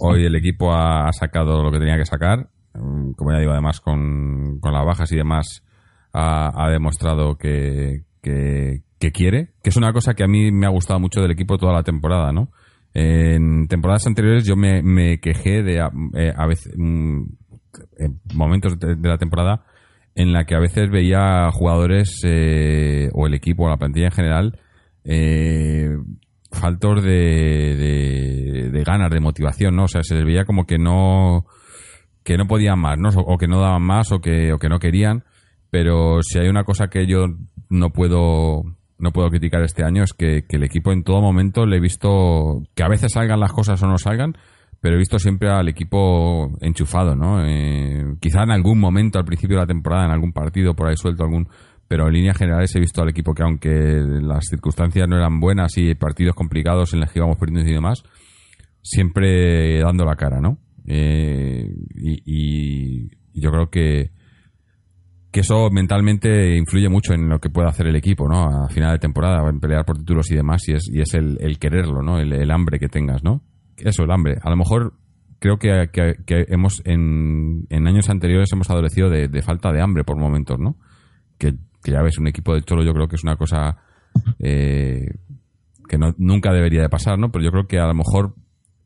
Hoy el equipo ha sacado lo que tenía que sacar. Mm, como ya digo, además con, las bajas y demás, ha, demostrado que, que, quiere, que es una cosa que a mí me ha gustado mucho del equipo toda la temporada, ¿no? En temporadas anteriores yo me, quejé de eh, a, veces mm, en momentos de, la temporada en la que a veces veía jugadores eh, o el equipo o la plantilla en general eh, faltos de, de, ganas, de motivación, ¿no? O sea, se les veía como que no que no podían más, ¿no? O que no daban más o que, o que no querían. Pero si hay una cosa que yo no puedo no puedo criticar este año es que, el equipo en todo momento le he visto que a veces salgan las cosas o no salgan, pero he visto siempre al equipo enchufado, ¿no? Eh, quizá en algún momento al principio de la temporada, en algún partido por ahí suelto algún, pero en líneas generales he visto al equipo que aunque las circunstancias no eran buenas y partidos complicados en los que íbamos perdiendo y demás, siempre dando la cara, ¿no? Eh, y, yo creo que, que eso mentalmente influye mucho en lo que puede hacer el equipo, ¿no? A final de temporada, en pelear por títulos y demás, y es, y es el, quererlo, ¿no? El, hambre que tengas, ¿no? Eso, el hambre. A lo mejor creo que, hemos, en, en, años anteriores hemos adolecido de, de, falta de hambre por momentos, ¿no? Que que ya ves, un equipo de Cholo yo creo que es una cosa eh, que nunca debería de pasar, ¿no? Pero yo creo que a lo mejor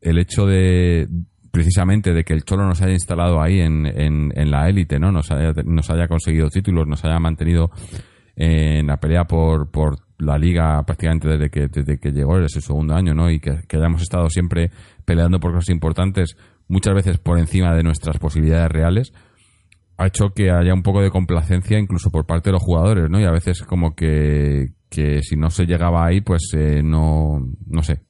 el hecho de precisamente de que el Cholo nos haya instalado ahí en, en, la élite, ¿no? Nos haya, nos haya conseguido títulos, nos haya mantenido en la pelea por, por la liga prácticamente desde que, desde que llegó, ese segundo año, ¿no? Y que, que hayamos estado siempre peleando por cosas importantes, muchas veces por encima de nuestras posibilidades reales, ha hecho que haya un poco de complacencia incluso por parte de los jugadores, ¿no? Y a veces como que, que si no se llegaba ahí, pues eh, no, no sé,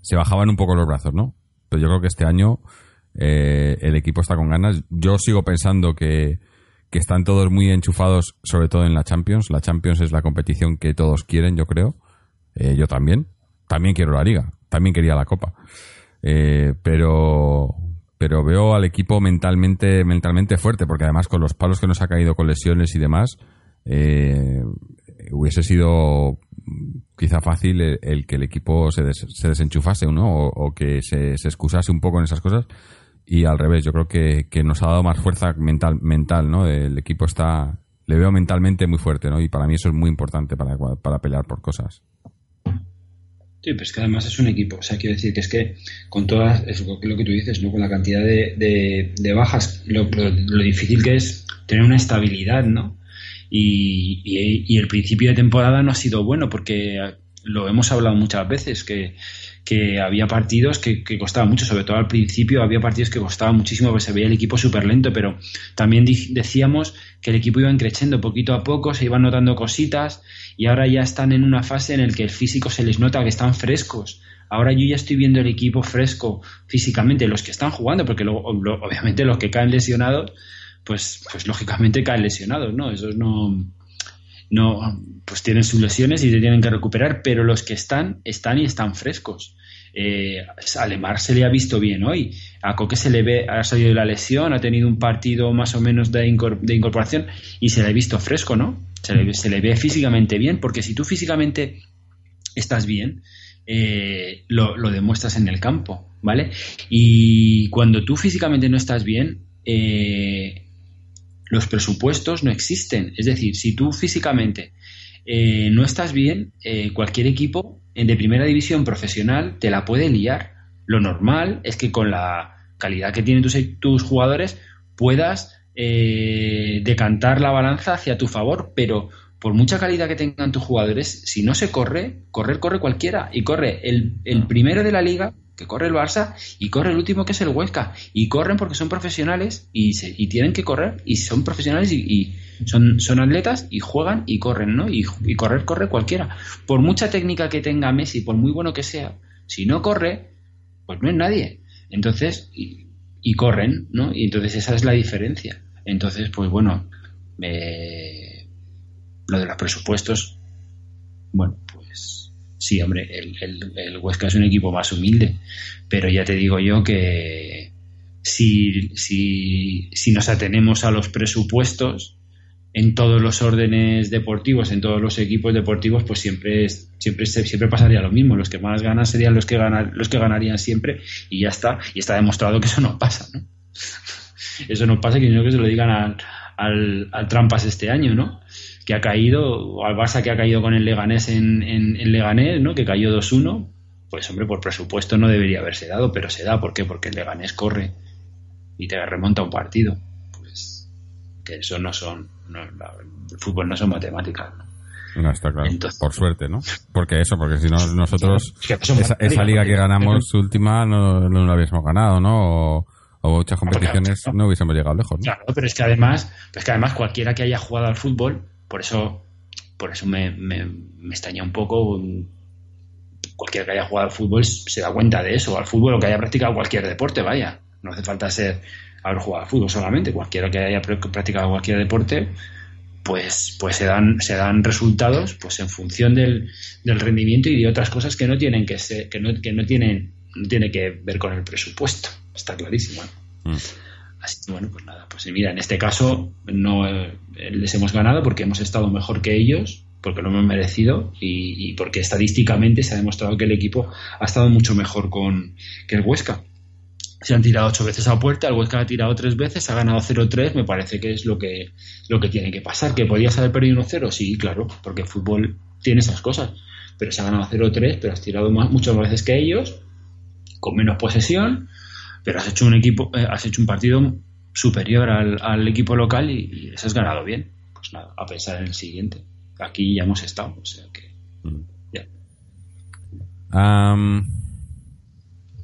se bajaban un poco los brazos, ¿no? Pero yo creo que este año eh, el equipo está con ganas. Yo sigo pensando que, que están todos muy enchufados, sobre todo en la Champions. La Champions es la competición que todos quieren, yo creo. Eh, yo también. También quiero la liga. También quería la Copa. pero pero veo al equipo mentalmente, mentalmente fuerte, porque además con los palos que nos ha caído con lesiones y demás, eh, hubiese sido quizá fácil el, que el equipo se, se desenchufase ¿no? o, que se, se, excusase un poco en esas cosas. Y al revés, yo creo que, que nos ha dado más fuerza mental, mental, ¿no? El equipo está, le veo mentalmente muy fuerte, ¿no? Y para mí eso es muy importante para, para pelear por cosas. Sí, pero es que además es un equipo. O sea, quiero decir que es que con todas, es lo, que tú dices, ¿no? Con la cantidad de, de, bajas, lo, lo, difícil que es tener una estabilidad, ¿no? Y, y, el principio de temporada no ha sido bueno porque lo hemos hablado muchas veces, que, que había partidos que, que costaban mucho, sobre todo al principio había partidos que costaban muchísimo porque se veía el equipo súper lento, pero también decíamos que el equipo iba creciendo poquito a poco, se iban notando cositas y ahora ya están en una fase en la que el físico se les nota que están frescos. Ahora yo ya estoy viendo el equipo fresco físicamente, los que están jugando, porque obviamente los que caen lesionados, pues, pues lógicamente caen lesionados, ¿no? Esos no, no, pues tienen sus lesiones y se tienen que recuperar, pero los que están, están y están frescos. Eh, se le ha visto bien hoy. A Coque se le ve, ha salido de la lesión, ha tenido un partido más o menos de, incorporación y se le ha visto fresco, ¿no? Se le, ve físicamente bien, porque si tú físicamente estás bien, eh, lo, demuestras en el campo, ¿vale? Y cuando tú físicamente no estás bien, eh, los presupuestos no existen. Es decir, si tú físicamente eh, no estás bien, eh, cualquier equipo de primera división profesional te la puede liar. Lo normal es que con la calidad que tienen tus, tus jugadores puedas eh, decantar la balanza hacia tu favor, pero por mucha calidad que tengan tus jugadores, si no se corre, correr corre cualquiera y corre el, el primero de la liga que corre el Barça y corre el último que es el Huesca y corren porque son profesionales y, se, y tienen que correr y son profesionales y, Son, atletas y juegan y corren, ¿no? Y, correr, corre cualquiera. Por mucha técnica que tenga Messi, por muy bueno que sea, si no corre, pues no es nadie. Entonces, y, y corren, ¿no? Y entonces esa es la diferencia. Entonces, pues bueno, eh, lo de los presupuestos, bueno, pues sí, hombre, el, el, el Huesca es un equipo más humilde, pero ya te digo yo que si, si, si nos atenemos a los presupuestos, en todos los órdenes deportivos, en todos los equipos deportivos, pues siempre siempre siempre pasaría lo mismo. Los que más ganan serían los que ganan, los que ganarían siempre y ya está. Y está demostrado que eso no pasa, ¿no? <laughs> Eso no pasa, que no que se lo digan al, al, al, Trampas este año, ¿no? Que ha caído, o al Barça que ha caído con el Leganés en, en, en Leganés, ¿no? Que cayó 2-1. Pues hombre, por presupuesto no debería haberse dado, pero se da. ¿Por qué? Porque el Leganés corre y te remonta un partido. Pues que eso no son no, el fútbol no son matemáticas. ¿no? no está claro. Entonces, por suerte, ¿no? Porque eso, porque si no, nosotros, esa, esa, liga que ganamos última no, no la hubiésemos ganado, ¿no? O, o muchas competiciones no hubiésemos llegado lejos, ¿no? Claro, pero es que además, que además cualquiera que haya jugado al fútbol, por eso, por eso me, me, extraña un poco cualquiera que haya jugado al fútbol se da cuenta de eso, al fútbol o que haya practicado cualquier deporte, vaya. No hace falta ser haber jugado al fútbol solamente, cualquiera que haya practicado cualquier deporte, pues, pues se dan, se dan resultados pues en función del, del rendimiento y de otras cosas que no tienen que ser, que no, que no tienen, no tiene que ver con el presupuesto, está clarísimo. Mm. Así que bueno, pues nada, pues mira, en este caso no eh, les hemos ganado porque hemos estado mejor que ellos, porque lo hemos merecido y, porque estadísticamente se ha demostrado que el equipo ha estado mucho mejor con que el Huesca se han tirado ocho veces a puerta, el Huesca ha tirado tres veces, ha ganado 0-3, me parece que es lo que, lo que tiene que pasar. ¿Que podías haber perdido 1-0? Sí, claro, porque el fútbol tiene esas cosas. Pero se ha ganado 0-3, pero has tirado más, muchas más veces que ellos, con menos posesión, pero has hecho un equipo, eh, has hecho un partido superior al, al equipo local y, y eso has ganado bien. Pues nada, a pensar en el siguiente. Aquí ya hemos estado, o sea que. Ya. Um,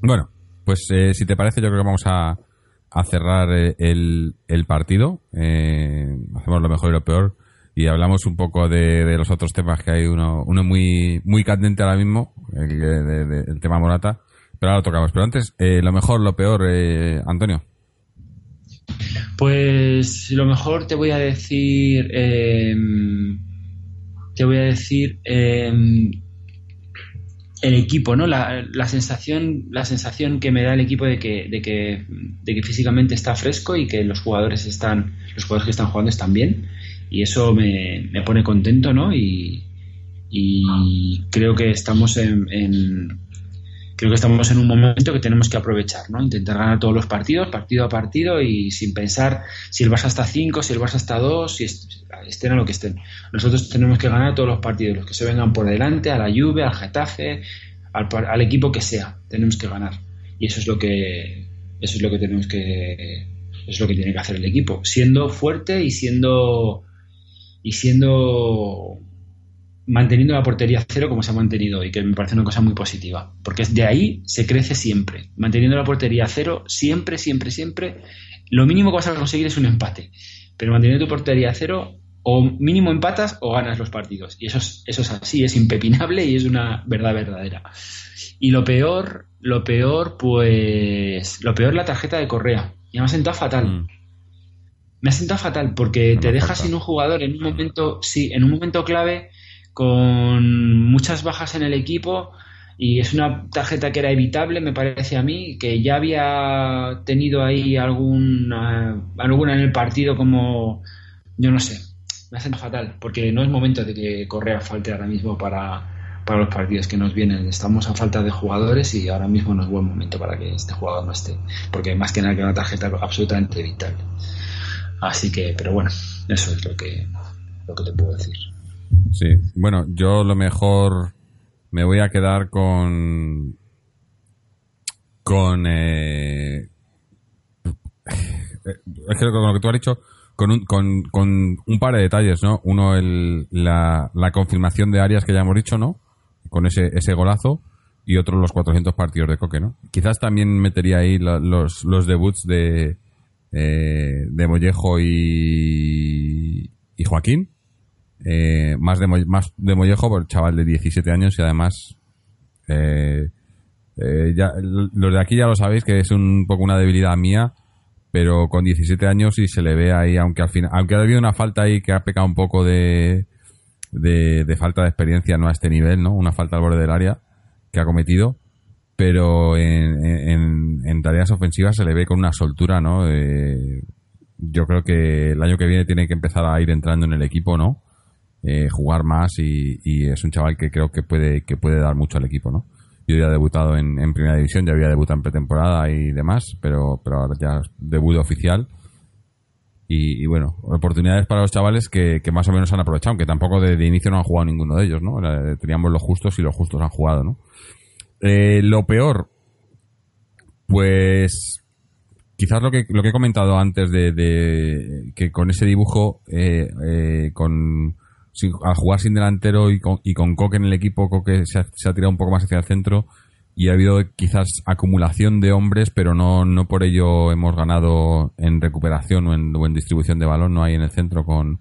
bueno, pues eh, si te parece, yo creo que vamos a, a cerrar eh, el, el partido. Eh, hacemos lo mejor y lo peor. Y hablamos un poco de, de, los otros temas que hay. Uno, uno muy, muy candente ahora mismo, el, de, de, el tema Morata. Pero ahora lo tocamos. Pero antes, eh, lo mejor, lo peor, Antonio. Pues lo mejor te voy a decir. te voy a decir el equipo, ¿no? La, sensación, la sensación que me da el equipo de que, de que, de que físicamente está fresco y que los jugadores están, los jugadores que están jugando están bien y eso me, pone contento, ¿no? Y, creo que estamos en, creo que estamos en un momento que tenemos que aprovechar, ¿no? Intentar ganar todos los partidos, partido a partido y sin pensar si el Barça está 5, si el Barça está 2, si estén a lo que estén. Nosotros tenemos que ganar todos los partidos, los que se vengan por delante, a la Juve, al Getafe, al, equipo que sea, tenemos que ganar. Y eso es lo que eso es lo que tenemos que es lo que tiene que hacer el equipo, siendo fuerte y siendo y siendo manteniendo la portería cero como se ha mantenido y que me parece una cosa muy positiva, porque de ahí se crece siempre, manteniendo la portería cero siempre, siempre, siempre, lo mínimo que vas a conseguir es un empate, pero manteniendo tu portería cero o mínimo empatas o ganas los partidos y eso es, eso es así, es impepinable y es una verdad verdadera. Y lo peor, lo peor, pues, lo peor la tarjeta de Correa, y me ha sentado fatal. Mm. Me ha sentado fatal porque no te dejas sin un jugador en un momento, sí, en un momento clave con muchas bajas en el equipo y es una tarjeta que era evitable, me parece a mí, que ya había tenido ahí alguna, alguna en el partido como, yo no sé, me hace fatal, porque no es momento de que Correa falte ahora mismo para, para los partidos que nos vienen. Estamos a falta de jugadores y ahora mismo no es buen momento para que este jugador no esté, porque más que nada que una tarjeta absolutamente vital. Así que, pero bueno, eso es lo que, lo que te puedo decir. Sí, bueno, yo lo mejor me voy a quedar con con eh, es que con lo que tú has dicho con un, con, con un par de detalles, ¿no? Uno, el, la, la confirmación de Arias que ya hemos dicho, ¿no? Con ese, ese golazo y otro los 400 partidos de Coque, ¿no? Quizás también metería ahí los, los debuts de, eh, de Mollejo y, Joaquín, eh, más, de, más de mollejo por chaval de 17 años y además eh, eh, los de aquí ya lo sabéis que es un poco una debilidad mía, pero con 17 años y se le ve ahí, aunque al final, aunque ha habido una falta ahí que ha pecado un poco de, de, falta de experiencia, no a este nivel, ¿no? Una falta al borde del área que ha cometido, pero en, en, tareas ofensivas se le ve con una soltura, ¿no? yo creo que el año que viene tiene que empezar a ir entrando en el equipo, ¿no? Eh, jugar más y, es un chaval que creo que puede que puede dar mucho al equipo, ¿no? Yo ya he debutado en, primera división, ya había debutado en pretemporada y demás, pero, pero ahora ya debut oficial. Y, bueno, oportunidades para los chavales que, más o menos han aprovechado, aunque tampoco de, inicio no han jugado ninguno de ellos, ¿no? Teníamos los justos y los justos han jugado, ¿no? Eh, lo peor, pues quizás lo que, lo que he comentado antes de, que con ese dibujo, eh, con al jugar sin delantero y con, y con Coque en el equipo, Coque se ha, tirado un poco más hacia el centro y ha habido quizás acumulación de hombres, pero no, no por ello hemos ganado en recuperación o en, o en distribución de balón, no hay en el centro con...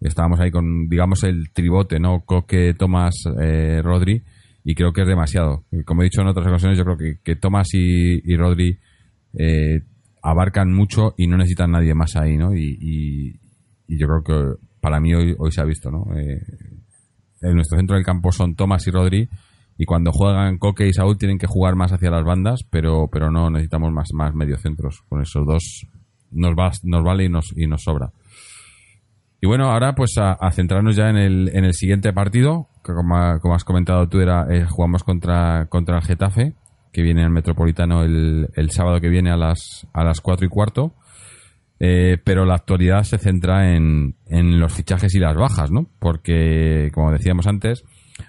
Estábamos ahí con, digamos, el tribote, ¿no? Coque, Tomás, eh, Rodri, y creo que es demasiado. Como he dicho en otras ocasiones, yo creo que, que Tomás y, y Rodri eh, abarcan mucho y no necesitan nadie más ahí, ¿no? Y, y yo creo que para mí hoy, hoy se ha visto, ¿no? Eh, en nuestro centro del campo son Tomás y Rodri y cuando juegan Coque y Saúl tienen que jugar más hacia las bandas, pero, pero no necesitamos más, más mediocentros. Con esos dos nos, va, nos vale y nos, y nos sobra. Y bueno, ahora pues a, centrarnos ya en el, en el siguiente partido, que como, has comentado tú, era eh, jugamos contra, contra el Getafe, que viene al Metropolitano el, el sábado que viene a las, a las 4 y cuarto. Eh, pero la actualidad se centra en, en, los fichajes y las bajas, ¿no? Porque, como decíamos antes,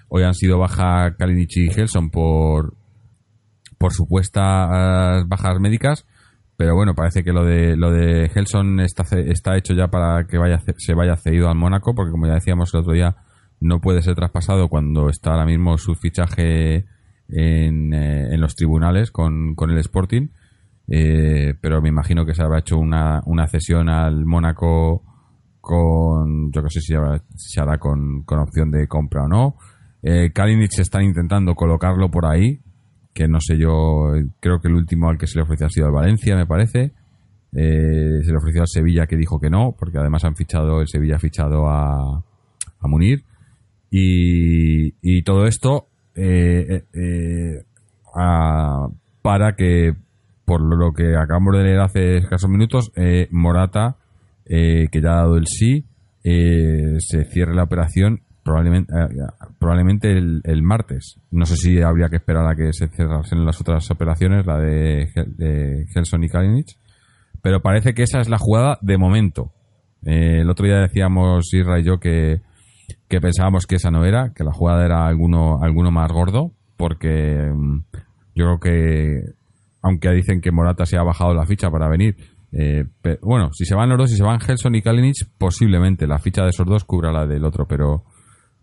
hoy han sido baja Kalinic y Gelson por, por supuestas bajas médicas, pero bueno, parece que lo de lo de Gelson está, está hecho ya para que vaya se vaya cedido al Mónaco, porque como ya decíamos el otro día, no puede ser traspasado cuando está ahora mismo su fichaje en, eh, en los tribunales con, con el Sporting eh, pero me imagino que se habrá hecho una, una cesión al Mónaco con, yo no sé si se hará con, con, opción de compra o no. Eh, Kalinic están intentando colocarlo por ahí, que no sé yo, creo que el último al que se le ofreció ha sido al Valencia, me parece. Eh, se le ofreció al Sevilla que dijo que no, porque además han fichado, el Sevilla ha fichado a, Munir. Y, y todo esto eh, para que por lo que acabamos de leer hace escasos minutos, eh, Morata, eh, que ya ha dado el sí, eh, se cierre la operación probablemente, probablemente el, martes. No sé si habría que esperar a que se cerrasen las otras operaciones, la de, de Gelson y Kalinic, pero parece que esa es la jugada de momento. el otro día decíamos, Isra y yo, que, que pensábamos que esa no era, que la jugada era alguno, alguno más gordo, porque mm, yo creo que aunque dicen que Morata se ha bajado la ficha para venir. Eh, bueno, si se van los dos, si se van Gelson y Kalinic, posiblemente la ficha de esos dos cubra la del otro, pero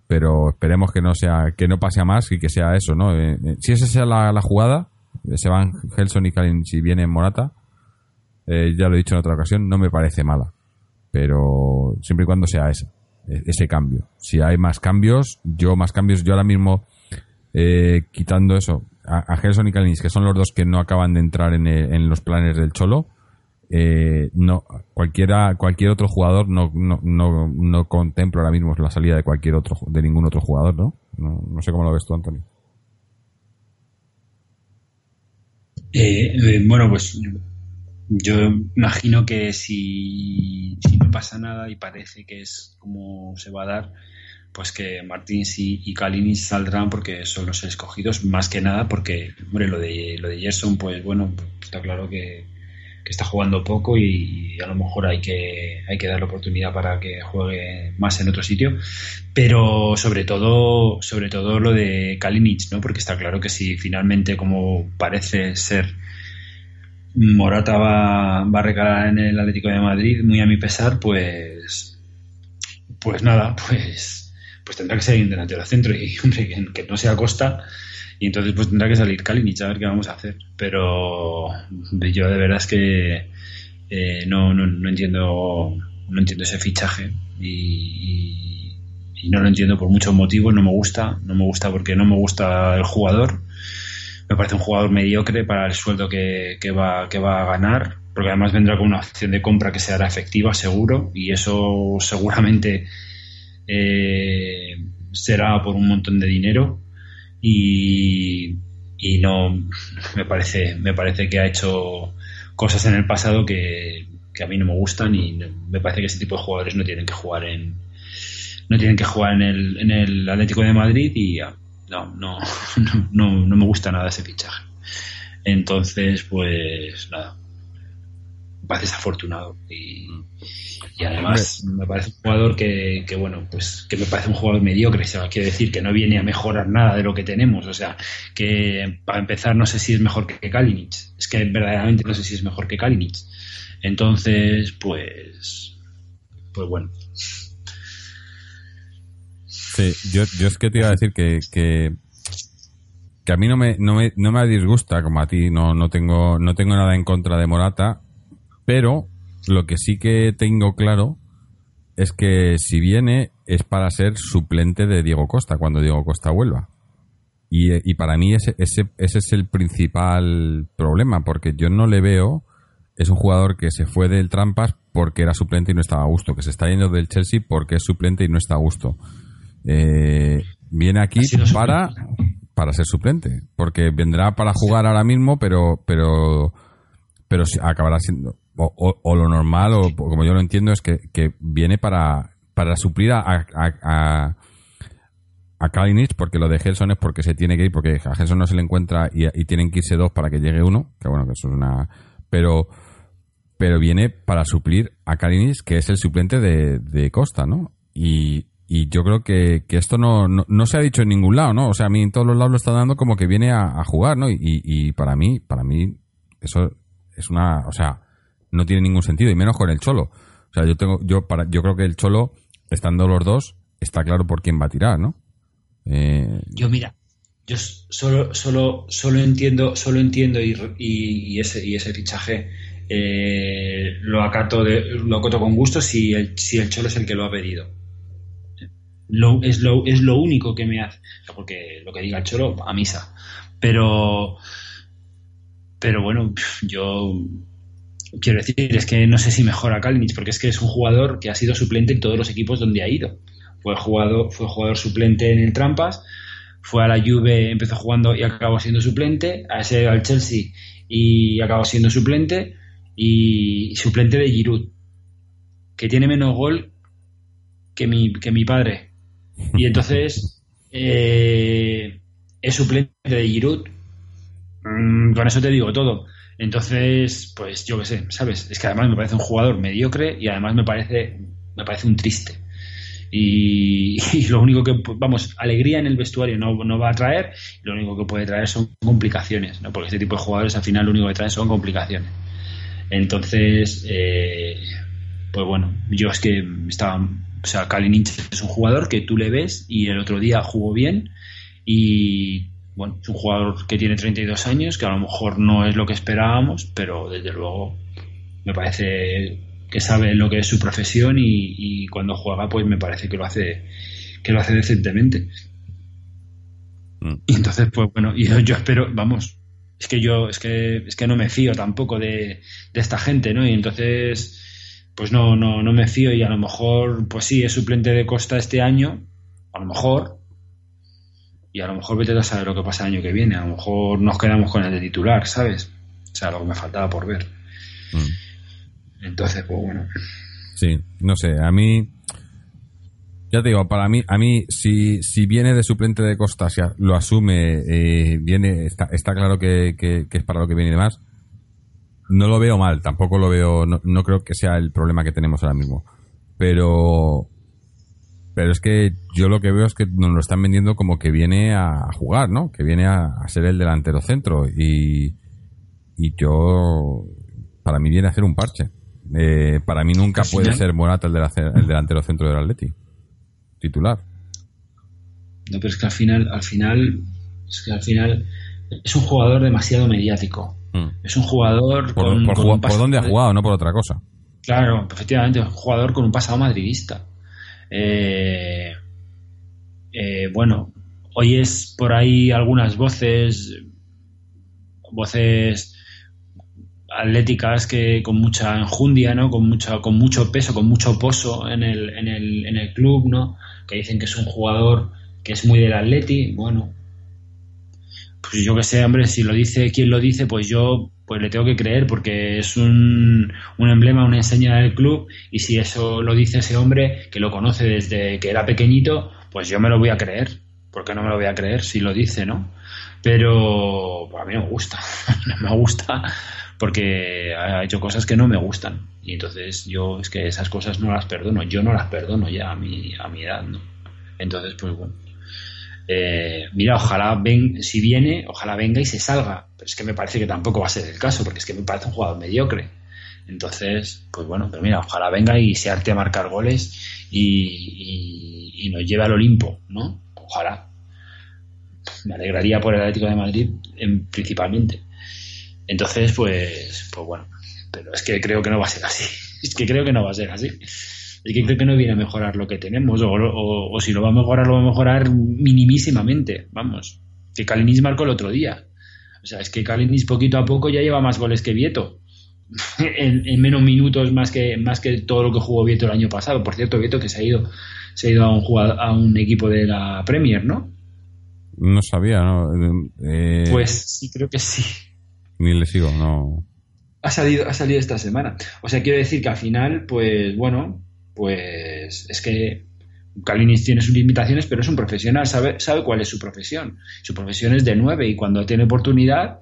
pero esperemos que no sea que no pase a más y que sea eso, ¿no? Eh, eh, si esa sea la, jugada, se van Gelson y Kalinic y viene Morata, ya lo he dicho en otra ocasión, no me parece mala, pero siempre y cuando sea ese, ese cambio. Si hay más cambios, yo más cambios, yo ahora mismo quitando eso, a, Gerson y Kalinic, que son los dos que no acaban de entrar en, los planes del Cholo, eh, no cualquiera cualquier otro jugador no, no, no, no, contempla ahora mismo la salida de cualquier otro de ningún otro jugador ¿no? no, sé cómo lo ves tú Antonio eh, eh, bueno pues yo imagino que si no pasa nada y parece que es como se va a dar pues que Martins y, y saldrán porque son los escogidos más que nada porque hombre lo de lo de Gerson pues bueno está claro que, está jugando poco y, a lo mejor hay que hay que darle oportunidad para que juegue más en otro sitio. Pero sobre todo sobre todo lo de Kalinic no porque está claro que si finalmente como parece ser Morata va, va a recalar en el Atlético de Madrid muy a mi pesar pues pues nada pues pues tendrá que salir un delantero centro y, hombre, que, no sea Costa. Y entonces pues tendrá que salir Kalinic a ver qué vamos a hacer. Pero yo de verdad es que eh, no, no, entiendo no entiendo ese fichaje y, no lo entiendo por muchos motivos, no me gusta, no me gusta porque no me gusta el jugador, me parece un jugador mediocre para el sueldo que, que, va, que va a ganar, porque además vendrá con una opción de compra que se efectiva, seguro, y eso seguramente eh, será por un montón de dinero y, y no me parece me parece que ha hecho cosas en el pasado que, que a mí no me gustan y me parece que ese tipo de jugadores no tienen que jugar en no tienen que jugar en el, en el Atlético de Madrid y no, <laughs> no, no, no me gusta nada ese fichaje. Entonces, pues nada, parece desafortunado y, y además me parece un jugador que, que, bueno, pues que me parece un jugador mediocre, o sea, quiero decir que no viene a mejorar nada de lo que tenemos, o sea, que para empezar no sé si es mejor que Kalinic, es que verdaderamente no sé si es mejor que Kalinic. Entonces, pues, pues bueno. Sí, yo, yo es que te iba a decir que, que, que a mí no me, no me, no me disgusta como a ti, no, no tengo, no tengo nada en contra de Morata, pero lo que sí que tengo claro es que si viene es para ser suplente de Diego Costa cuando Diego Costa vuelva. Y, y para mí ese, ese, ese es el principal problema, porque yo no le veo es un jugador que se fue del Trampas porque era suplente y no estaba a gusto, que se está yendo del Chelsea porque es suplente y no está a gusto. Eh, viene aquí para, para ser suplente, porque vendrá para jugar ahora mismo, pero, pero, pero acabará siendo, o, o, lo normal, o como yo lo entiendo, es que, que viene para, para suplir a, a, a, a Kalinic, porque lo de Gelson es porque se tiene que ir, porque a Gelson no se le encuentra y, y tienen que irse dos para que llegue uno, que bueno, que eso es una, pero, pero viene para suplir a Karinis, que es el suplente de, de Costa, ¿no? Y, y yo creo que, que esto no, no, no, se ha dicho en ningún lado, ¿no? O sea, a mí en todos los lados lo está dando como que viene a, a jugar, ¿no? Y, y, para mí, para mí, eso es una, o sea, no tiene ningún sentido, y menos con el Cholo. O sea, yo tengo, yo para, yo creo que el Cholo, estando los dos, está claro por quién va a tirar, ¿no? Eh... Yo mira, yo solo, solo, solo entiendo, solo entiendo y, ese, y ese fichaje eh, lo acato de, lo acato con gusto si el, si el Cholo es el que lo ha pedido. Lo, es, lo, es lo único que me hace, porque lo que diga el Cholo, a misa. Pero, pero bueno, yo quiero decir, es que no sé si mejora Kalinic, porque es que es un jugador que ha sido suplente en todos los equipos donde ha ido. Fue jugador, fue jugador suplente en el Trampas, fue a la Juve, empezó jugando y acabó siendo suplente, a ese al Chelsea y acabó siendo suplente y suplente de Giroud, que tiene menos gol que mi, que mi padre. Y entonces eh, es suplente de Giroud. Mm, con eso te digo todo. Entonces, pues yo qué sé, ¿sabes? Es que además me parece un jugador mediocre y además me parece, me parece un triste. <laughs> Y, lo único que, vamos, alegría en el vestuario no, no, va a traer, lo único que puede traer son complicaciones, ¿no? Porque este tipo de jugadores al final lo único que traen son complicaciones. Entonces, eh, pues bueno, yo es que estaba, o sea, es un jugador que tú le ves y el otro día jugó bien y bueno, es un jugador que tiene 32 años, que a lo mejor no es lo que esperábamos, pero desde luego me parece que sabe lo que es su profesión y, y cuando juega pues me parece que lo hace que lo hace decentemente. Mm. Y entonces, pues bueno, yo, yo espero, vamos, es que yo es que es que no me fío tampoco de, de, esta gente, ¿no? Y entonces pues no, no, no me fío y a lo mejor pues sí es suplente de Costa este año, a lo mejor y a lo mejor vete a saber lo que pasa el año que viene, a lo mejor nos quedamos con el de titular, ¿sabes? O sea, lo que me faltaba por ver. Mm. Entonces, pues bueno. Sí, no sé, a mí ya te digo, para mí, a mí, si, si viene de suplente de Costa, si lo asume, eh, viene, está, está claro que, que, que, es para lo que viene y demás. No lo veo mal, tampoco lo veo, no, no, creo que sea el problema que tenemos ahora mismo. Pero, pero es que yo lo que veo es que nos lo están vendiendo como que viene a jugar, ¿no? Que viene a, a ser el delantero centro. Y, y yo, para mí viene a hacer un parche. Eh, para mí nunca puede ser Morata el, el delantero centro del Atleti titular. No, pero es que al final, al final, es que al final es un jugador demasiado mediático. Mm. Es un jugador por, con, por, con por dónde ha jugado, no por otra cosa. Claro, efectivamente, un jugador con un pasado madridista. Eh, eh, bueno, por ahí algunas voces, voces atléticas que con mucha enjundia, ¿no? Con mucha, con mucho peso, con mucho pozo en el, en el, en el club, ¿no? Que dicen que es un jugador que es muy del Atleti, bueno, pues yo que sé, hombre, si lo dice quien lo dice, pues yo pues le tengo que creer porque es un, un emblema, una enseña del club y si eso lo dice ese hombre que lo conoce desde que era pequeñito, pues yo me lo voy a creer. porque no me lo voy a creer si lo dice, no? Pero pues, a mí me gusta, <laughs> no me gusta porque ha hecho cosas que no me gustan y entonces yo es que esas cosas no las perdono, yo no las perdono ya a mi, a mi edad, ¿no? Entonces, pues bueno. Eh, mira, ojalá ven, si viene, ojalá venga y se salga. Pero es que me parece que tampoco va a ser el caso, porque es que me parece un jugador mediocre. Entonces, pues bueno, pero mira, ojalá venga y se arte a marcar goles y, y, nos lleve al Olimpo, ¿no? Ojalá. Me alegraría por el Atlético de Madrid en, principalmente. Entonces, pues, pues bueno, pero es que creo que no va a ser así. <laughs> Es que creo que no va a ser así. Es que creo que no viene a mejorar lo que tenemos, o, o, o si lo va a mejorar, lo va a mejorar minimísimamente, vamos. Que Kalinis marcó el otro día. O sea, es que Kalinis poquito a poco ya lleva más goles que Vieto. <laughs> en, en, menos minutos más que más que todo lo que jugó Vieto el año pasado. Por cierto, Vieto que se ha ido se ha ido a un jugador, a un equipo de la Premier, ¿no? No sabía, ¿no? Eh, pues sí, creo que sí. Ni le sigo, no. Ha salido, ha salido esta semana. O sea, quiero decir que al final, pues bueno, pues es que Kalinis tiene sus limitaciones, pero es un profesional, sabe, sabe cuál es su profesión. Su profesión es de nueve y cuando tiene oportunidad,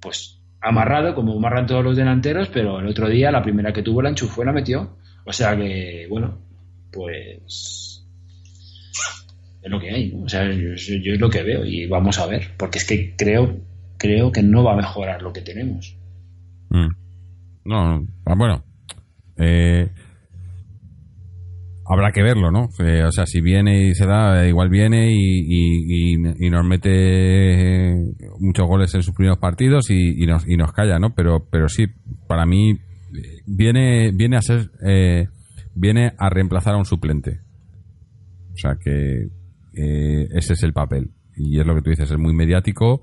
pues amarrado, como amarran todos los delanteros, pero el otro día la primera que tuvo la enchufó la metió. O sea que, bueno, pues es lo que hay, ¿no? O sea, yo, yo, es lo que veo y vamos a ver, porque es que creo, creo que no va a mejorar lo que tenemos. Mm. No, no, bueno, eh, habrá que verlo, ¿no? Eh, o sea, si viene y se da, igual viene y, y, nos mete muchos goles en sus primeros partidos y, nos, y nos calla, ¿no? Pero, pero sí, para mí viene, viene a ser, eh, viene a reemplazar a un suplente. O sea que eh, ese es el papel. Y es lo que tú dices, es muy mediático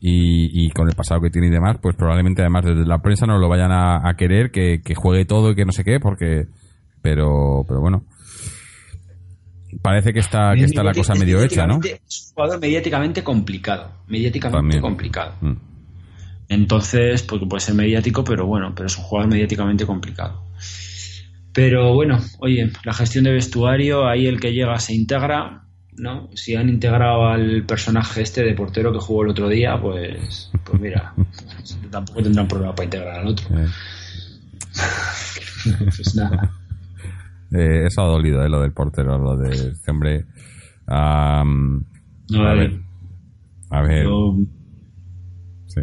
y, y, con el pasado que tiene y demás, pues probablemente además desde la prensa no lo vayan a, a querer, que, que, juegue todo y que no sé qué, porque... Pero, pero bueno, parece que está, que está la cosa medio hecha, ¿no? Es un jugador mediáticamente complicado. Mediáticamente También. complicado. Mm. Entonces, porque puede ser mediático, pero bueno, pero es un jugador mediáticamente complicado. Pero bueno, oye, la gestión de vestuario, ahí el que llega se integra, ¿no? Si han integrado al personaje este de portero que jugó el otro día, pues, pues mira, <laughs> tampoco tendrán problema para integrar al otro. Eh. <laughs> pues nada. Eh, eso ha dolido, eh, lo del portero, lo de este hombre. Um, no, a ver. A ver. Yo... Sí.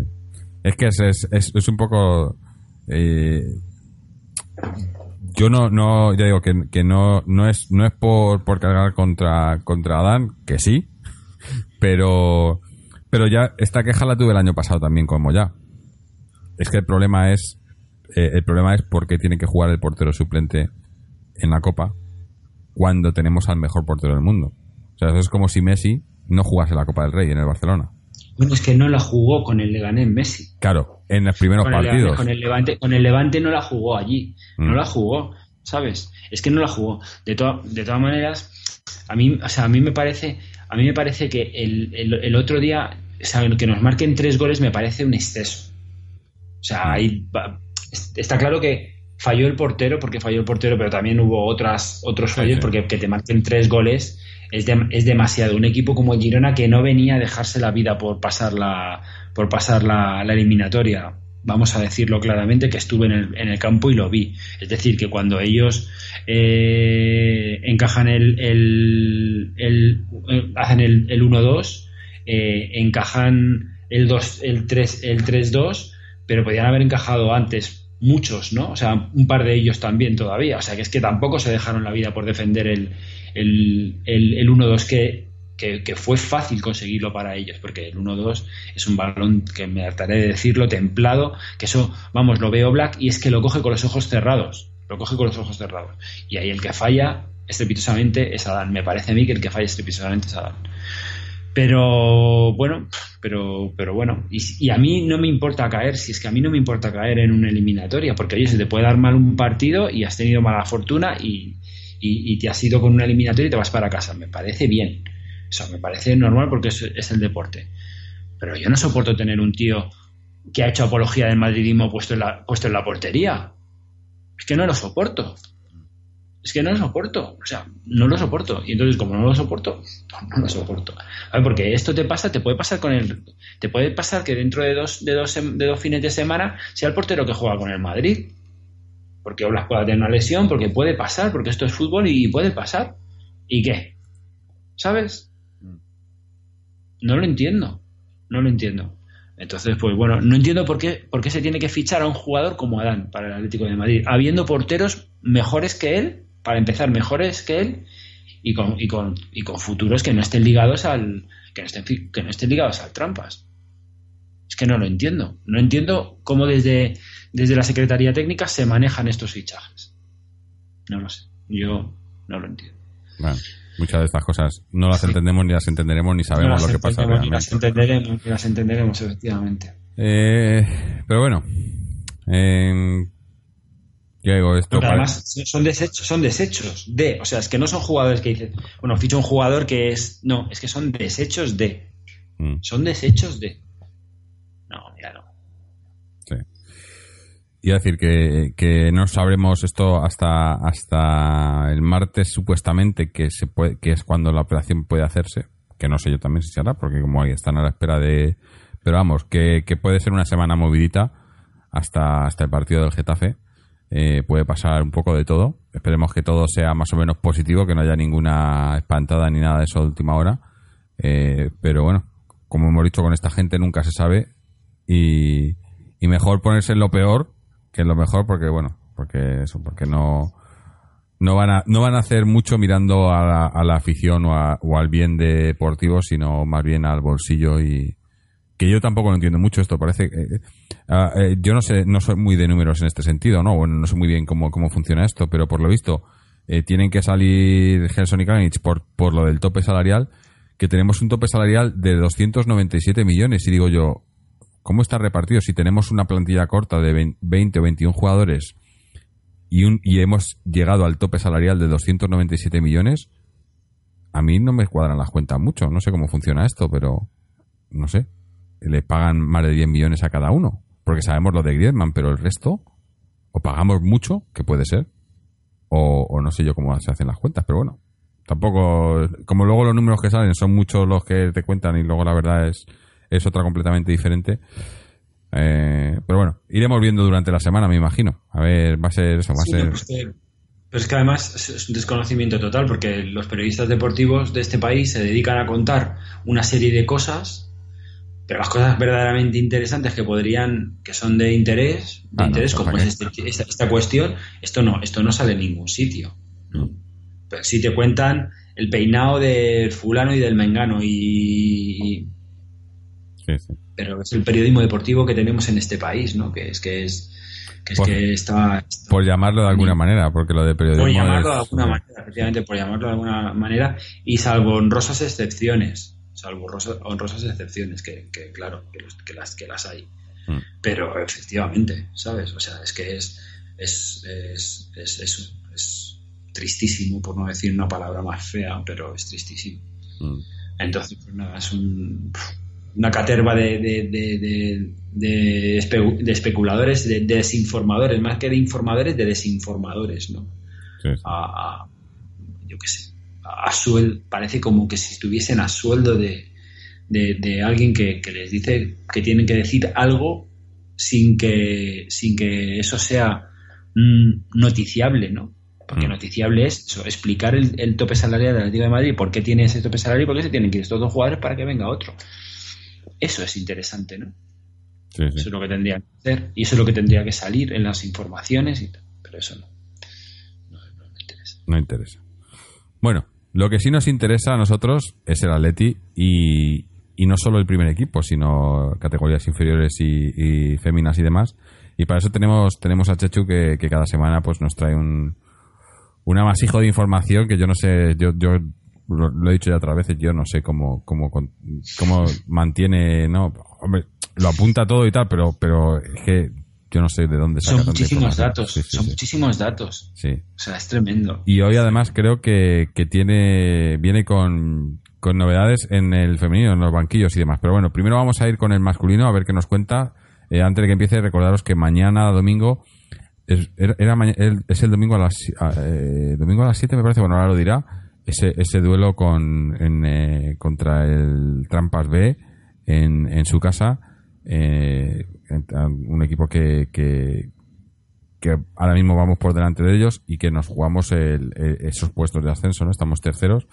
Es que es, es, es, es un poco. Eh, yo no, no, ya digo que, que no, no es, no es por, por cargar contra, contra Adán, que sí, pero, pero ya esta queja la tuve el año pasado también como ya. Es que el problema es, eh, el problema es por qué tiene que jugar el portero suplente en la Copa cuando tenemos al mejor portero del mundo. O sea, eso es como si Messi no jugase la Copa del Rey en el Barcelona. Bueno, es que no la jugó con el Leganés Messi. Claro, en los primeros con partidos. Con, el Levante, con el Levante no la jugó allí. Mm. No la jugó, ¿sabes? Es que no la jugó. De, to de todas maneras, a mí, o sea, a mí me parece, a mí me parece que el, el, el otro día, o sea, que nos marquen tres goles me parece un exceso. O sea, ahí está claro que falló el portero porque falló el portero, pero también hubo otras, otros fallos sí, sí. porque que te marquen tres goles es, de, es, demasiado. Un equipo como el Girona que no venía a dejarse la vida por pasar la, por pasar la, la eliminatoria. Vamos a decirlo claramente que estuve en el, en el, campo y lo vi. Es decir, que cuando ellos eh, encajan el, el, el, hacen el, el 1-2, eh, encajan el 2, el 3, el 3-2, pero podían haber encajado antes muchos, ¿no? O sea, un par de ellos también todavía. O sea, que es que tampoco se dejaron la vida por defender el, el, el, el 1-2 que, que, que, fue fácil conseguirlo para ellos, porque el 1-2 es un balón que me hartaré de decirlo, templado, que eso, vamos, lo veo Black y es que lo coge con los ojos cerrados. lo coge con los ojos cerrados. Y ahí el que falla estrepitosamente es Adán. Me parece a mí que el que falla estrepitosamente es Adán. Pero bueno, pero, pero bueno, y, a mí no me importa caer, si es que a mí no me importa caer en una eliminatoria, porque oye, se te puede dar mal un partido y has tenido mala fortuna y, y, te has ido con una eliminatoria y te vas para casa. Me parece bien, eso me parece normal porque es, es el deporte. Pero yo no soporto tener un tío que ha hecho apología del madridismo puesto en la, puesto en la portería. Es que no lo soporto es que no lo soporto, o sea, no lo soporto. Y entonces, como no lo soporto, no lo soporto. Porque esto te pasa, te puede pasar con el. Te puede pasar que dentro de dos, de dos, de dos fines de semana sea el portero que juega con el Madrid. Porque Oblas puede tener una lesión, porque puede pasar, porque esto es fútbol y puede pasar. ¿Y qué? ¿Sabes? No lo entiendo. No lo entiendo. Entonces, pues bueno, no entiendo por qué, por qué se tiene que fichar a un jugador como Adán para el Atlético de Madrid, habiendo porteros mejores que él para empezar, mejores que él y con, y con, y con futuros que no estén ligados al que no estén, que no estén ligados al trampas. Es que no lo entiendo. No entiendo cómo desde, desde la Secretaría Técnica se manejan estos fichajes. No lo sé. Yo no lo entiendo. Bueno, muchas de estas cosas no las entendemos ni las entenderemos ni sabemos lo que pasa realmente. Ni las entenderemos, ni las entenderemos efectivamente. Eh, pero bueno, esto además son desechos, son desechos de, o sea, es que no son jugadores que dicen, bueno, ficho un jugador que es, no, es que son desechos de, mm. son desechos de. No, ya no. Sí. Y decir que, que, no sabremos esto hasta hasta el martes supuestamente que se puede, que es cuando la operación puede hacerse, que no sé yo también si se hará, porque como ahí están a la espera de, pero vamos, que, que puede ser una semana movidita hasta hasta el partido del Getafe eh, puede pasar un poco de todo. Esperemos que todo sea más o menos positivo, que no haya ninguna espantada ni nada de eso de última hora. Eh, pero bueno, como hemos dicho con esta gente, nunca se sabe. Y, mejor ponerse en lo peor que en lo mejor, porque bueno, porque eso, porque no, no van a, no van a hacer mucho mirando a la, afición o, o, al bien deportivo, sino más bien al bolsillo y, que yo tampoco lo entiendo mucho esto. Parece que. Ah, eh, yo no sé, no soy muy de números en este sentido, ¿no? Bueno, no sé muy bien cómo, cómo funciona esto, pero por lo visto, eh, tienen que salir Gelson y Kranich por, por lo del tope salarial, que tenemos un tope salarial de 297 millones. Y digo yo, ¿cómo está repartido? Si tenemos una plantilla corta de 20 o 21 jugadores y, un, y hemos llegado al tope salarial de 297 millones, a mí no me cuadran las cuentas mucho. No sé cómo funciona esto, pero no sé le pagan más de 10 millones a cada uno. Porque sabemos lo de Griezmann, pero el resto, o pagamos mucho, que puede ser, o, no sé yo cómo se hacen las cuentas, pero bueno. Tampoco, como luego los números que salen son muchos los que te cuentan y luego la verdad es, es otra completamente diferente. Eh, pero bueno, iremos viendo durante la semana, me imagino. A ver, va a ser eso, va a ser... Pues pero es que además es un desconocimiento total, porque los periodistas deportivos de este país se dedican a contar una serie de cosas pero las cosas verdaderamente interesantes que podrían, que son de interés, de ah, interés, como es este, esta, cuestión, esto no, esto no sale en ningún sitio. Pero si te cuentan el peinado del fulano y del mengano y, pero es el periodismo deportivo que tenemos en este país, ¿no? Que es que es que, es que está, por llamarlo de alguna manera, porque lo de periodismo por llamarlo de alguna manera, efectivamente, por llamarlo de alguna manera y salvo honrosas excepciones salvo honrosas excepciones, que, claro, que, las, que las hay. Mm. Pero efectivamente, ¿sabes? O sea, es que es, es, es, es, es, tristísimo, por no decir una palabra más fea, pero es tristísimo. Mm. Entonces, pues nada, es un, una caterva de, de, de, especuladores, de, desinformadores, más que de informadores, de desinformadores, ¿no? A, yo qué sé, a sueldo, parece como que si estuviesen a sueldo de, de, alguien que, les dice que tienen que decir algo sin que, sin que eso sea mm, noticiable, ¿no? Porque mm. noticiable es eso, explicar el, tope salarial de la Liga de Madrid, por qué tiene ese tope salarial y por qué se tienen que ir estos dos jugadores para que venga otro. Eso es interesante, ¿no? Eso es lo que tendría que hacer y eso es lo que tendría que salir en las informaciones y tal. Pero eso no. No, no me interesa. No interesa. Bueno, lo que sí nos interesa a nosotros es el Atleti y, y no solo el primer equipo, sino categorías inferiores y, féminas y demás. Y para eso tenemos, tenemos a Chechu que, que cada semana pues nos trae un, un amasijo de información que yo no sé, yo, yo lo, lo he dicho ya otras veces, yo no sé cómo, cómo, cómo mantiene, no, hombre, lo apunta todo y tal, pero, pero es que yo no sé de dónde saca Son muchísimos datos, Sí, sí, son sí. muchísimos datos. Sí. O sea, es tremendo. Y hoy además creo que, que tiene viene con, con novedades en el femenino, en los banquillos y demás. Pero bueno, primero vamos a ir con el masculino a ver qué nos cuenta. Eh, antes de que empiece, recordaros que mañana domingo es, era, es el domingo a las eh, domingo a las 7 me parece, bueno, ahora lo dirá. Ese, ese duelo con, en, eh, contra el Trampas B en, en su casa. Eh, un equipo que, que, ahora mismo vamos por delante de ellos y que nos jugamos el- esos puestos de ascenso, ¿no? Estamos terceros.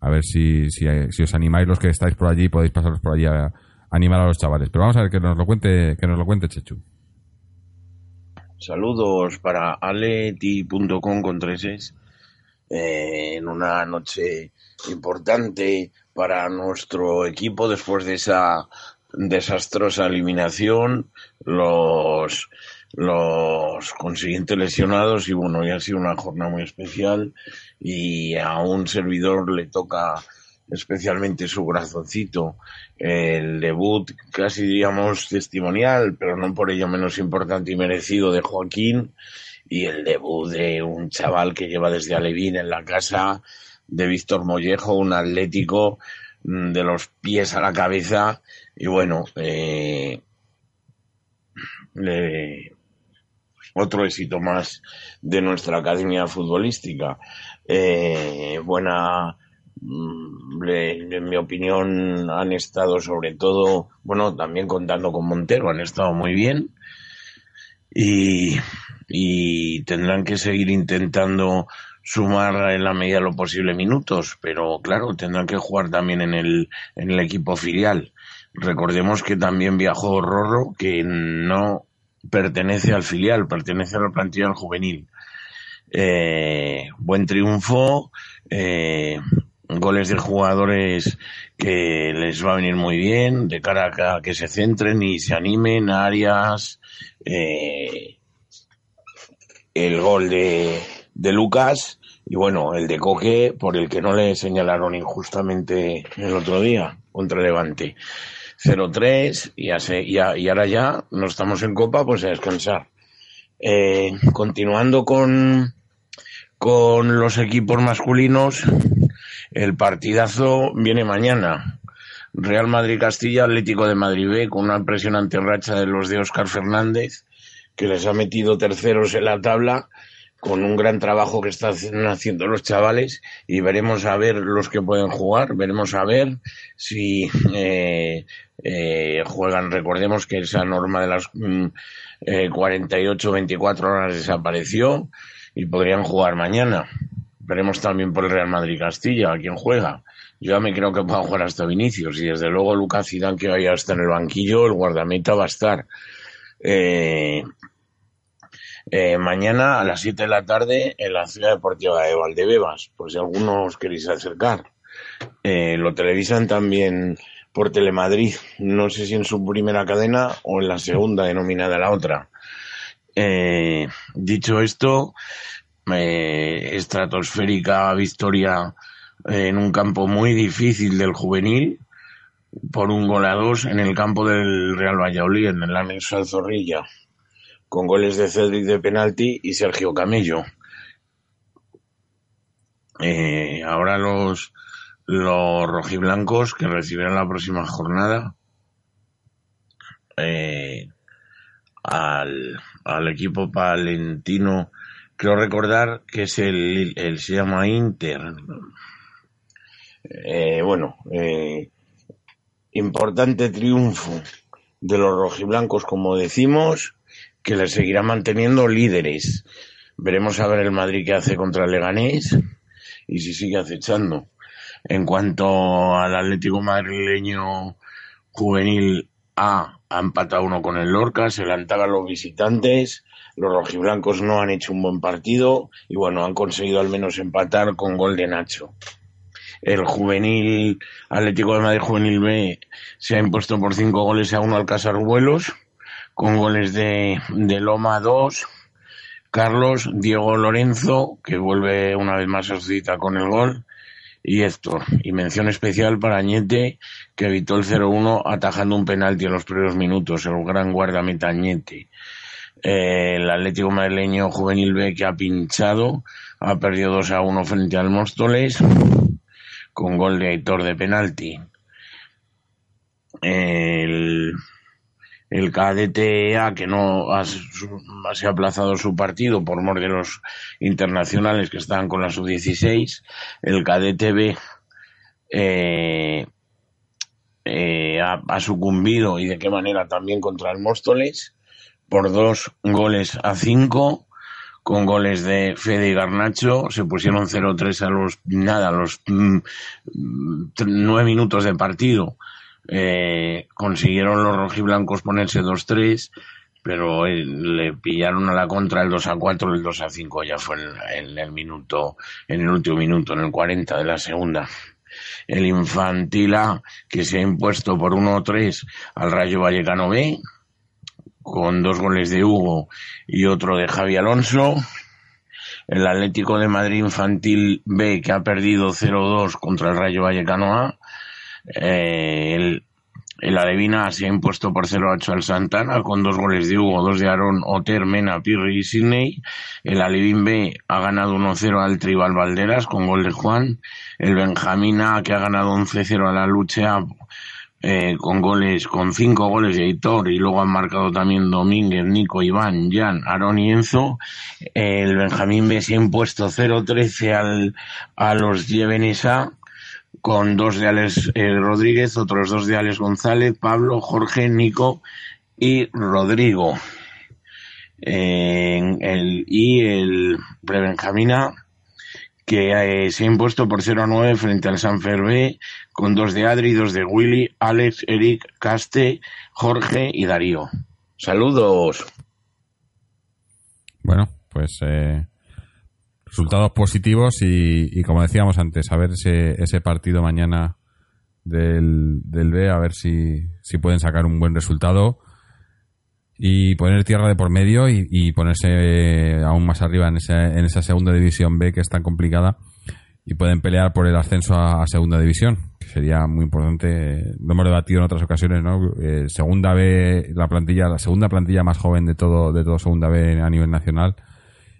A ver si, si, si os animáis los que estáis por allí, podéis pasaros por allí a, animar a los chavales. Pero vamos a ver que nos lo cuente, que nos lo cuente Chechu. Saludos para aleti.com con tres es, eh, en una noche importante para nuestro equipo después de esa desastrosa eliminación, los, los consiguientes lesionados y bueno, ya ha sido una jornada muy especial y a un servidor le toca especialmente su corazoncito, el debut casi diríamos testimonial, pero no por ello menos importante y merecido de Joaquín, y el debut de un chaval que lleva desde Alevín en la casa, de Víctor Mollejo, un atlético mm, de los pies a la cabeza, y bueno, eh, otro éxito más de nuestra academia futbolística. Eh, buena, mm, le- en mi opinión, han estado sobre todo, bueno, también contando con Montero, han estado muy bien y, y tendrán que seguir intentando sumar en la medida de lo posible minutos, pero claro, tendrán que jugar también en el, en el equipo filial. Recordemos que también viajó Rorro, que no pertenece al filial, pertenece a la plantilla juvenil. Eh, buen triunfo, eh, goles de jugadores que les va a venir muy bien, de cara a que se centren y se animen, Arias, eh, el gol de, de Lucas y bueno, el de Coque, por el que no le señalaron injustamente el otro día contra Levante. 0-3 y, y, y ahora ya no estamos en Copa, pues a descansar. Eh, continuando con, con los equipos masculinos, el partidazo viene mañana. Real Madrid-Castilla, Atlético de Madrid B, con una impresionante racha de los de Óscar Fernández, que les ha metido terceros en la tabla, con un gran trabajo que están haciendo los chavales, y veremos a ver los que pueden jugar, veremos a ver si eh, eh, juegan. Recordemos que esa norma de las mm, eh, 48-24 horas desapareció y podrían jugar mañana. Veremos también por el Real Madrid-Castilla, a quién juega. Yo ya me creo que pueda jugar hasta Vinicius y desde luego Lucas Zidane que vaya a estar en el banquillo, el guardameta va a estar. Eh, eh, mañana a las 7 de la tarde en la Ciudad Deportiva de Valdebebas, por si alguno os queréis acercar. Eh, lo televisan también por Telemadrid, no sé si en su primera cadena o en la segunda denominada la otra. Eh, dicho esto, estratosférica victoria eh, en un campo muy difícil del juvenil por un gol a dos en el campo del Real Valladolid, en el anexo al Zorrilla, con goles de Cedric de penalti y Sergio Camello. Eh, ahora los, los rojiblancos que recibirán la próxima jornada eh, al, al equipo palentino creo recordar que es el, el se llama Inter Eh, bueno eh, importante triunfo de los rojiblancos como decimos que les seguirá manteniendo líderes. Veremos a ver el Madrid que hace contra el Leganés y si sigue acechando. En cuanto al Atlético madrileño juvenil A, ha empatado uno con el Lorca, se levantaban los visitantes, los rojiblancos no han hecho un buen partido y bueno, han conseguido al menos empatar con gol de Nacho. El juvenil Atlético de Madrid Juvenil B se ha impuesto por cinco goles a uno al Casar Vuelos con goles de, de Loma 2, Carlos, Diego Lorenzo, que vuelve una vez más a su cita con el gol, y Héctor. Y mención especial para Añete, que evitó el 0-1 atajando un penalti en los primeros minutos, el gran guardameta Añete. Eh, el Atlético madrileño Juvenil B que ha pinchado, ha perdido 2 a 1 frente al Móstoles, con gol de Aitor de penalti. El, el KDTA que no ha, se ha aplazado su partido por mor de los internacionales que estaban con la sub-16. El KDTB eh, eh, ha, sucumbido y de qué manera también contra el Móstoles por dos goles a cinco con goles de Fede y Garnacho, se pusieron 0-3 a los, nada, a los mm, nueve minutos de partido. Eh, consiguieron los rojiblancos ponerse 2-3, pero eh, le pillaron a la contra el 2 4, el 2 5 ya fue en, en, el minuto, en el último minuto, en el 40 de la segunda. El Infantil A, que se ha impuesto por 1-3 al Rayo Vallecano B, con dos goles de Hugo y otro de Javi Alonso. El Atlético de Madrid Infantil B, que ha perdido 0-2 contra el Rayo Vallecano A. Eh, el, el Alevina se ha impuesto por 0-8 al Santana con dos goles de Hugo, dos de Aaron, Oter, Mena, Pirri y Sidney. El Alevín B ha ganado 1-0 al Tribal Valderas con gol de Juan. El Benjamín A que ha ganado 11-0 a la Lucha eh, con goles, con cinco goles de Hitor y luego han marcado también Domínguez, Nico, Iván, Jan, Aaron y Enzo. El Benjamín B se ha impuesto 0-13 al, a los Llevenesa con dos de Alex eh, Rodríguez, otros dos de Alex González, Pablo, Jorge, Nico y Rodrigo. Eh, el, y el Prebenjamina que eh, se ha impuesto por 0-9 frente al San Fervé, con dos de Adri, dos de Willy, Alex, Eric, Caste, Jorge y Darío. Saludos. Bueno, pues eh, resultados positivos y, como decíamos antes, a ver ese, ese partido mañana del, del B, a ver si, si pueden sacar un buen resultado y poner tierra de por medio y, ponerse aún más arriba en, ese, en esa segunda división B que es tan complicada y pueden pelear por el ascenso a, a segunda división, que sería muy importante. Lo hemos debatido en otras ocasiones, ¿no? Eh, segunda B, la plantilla, la segunda plantilla más joven de todo, de todo segunda B a nivel nacional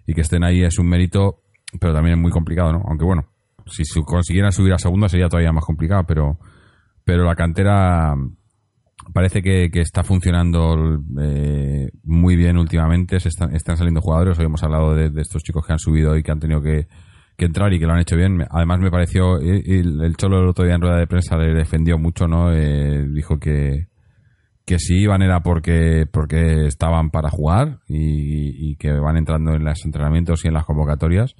y que estén ahí es un mérito, pero también es muy complicado, ¿no? Aunque bueno, si consiguieran subir a segunda sería todavía más complicado, pero, pero la cantera parece que, que está funcionando eh, muy bien últimamente. Se están, están saliendo jugadores. Hoy hemos hablado de, estos chicos que han subido y que han tenido que, que, entrar y que lo han hecho bien. Además, me pareció. El, el Cholo el otro día en rueda de prensa le defendió mucho, ¿no? Eh, dijo que, que si iban era porque, porque estaban para jugar y, que van entrando en los entrenamientos y en las convocatorias.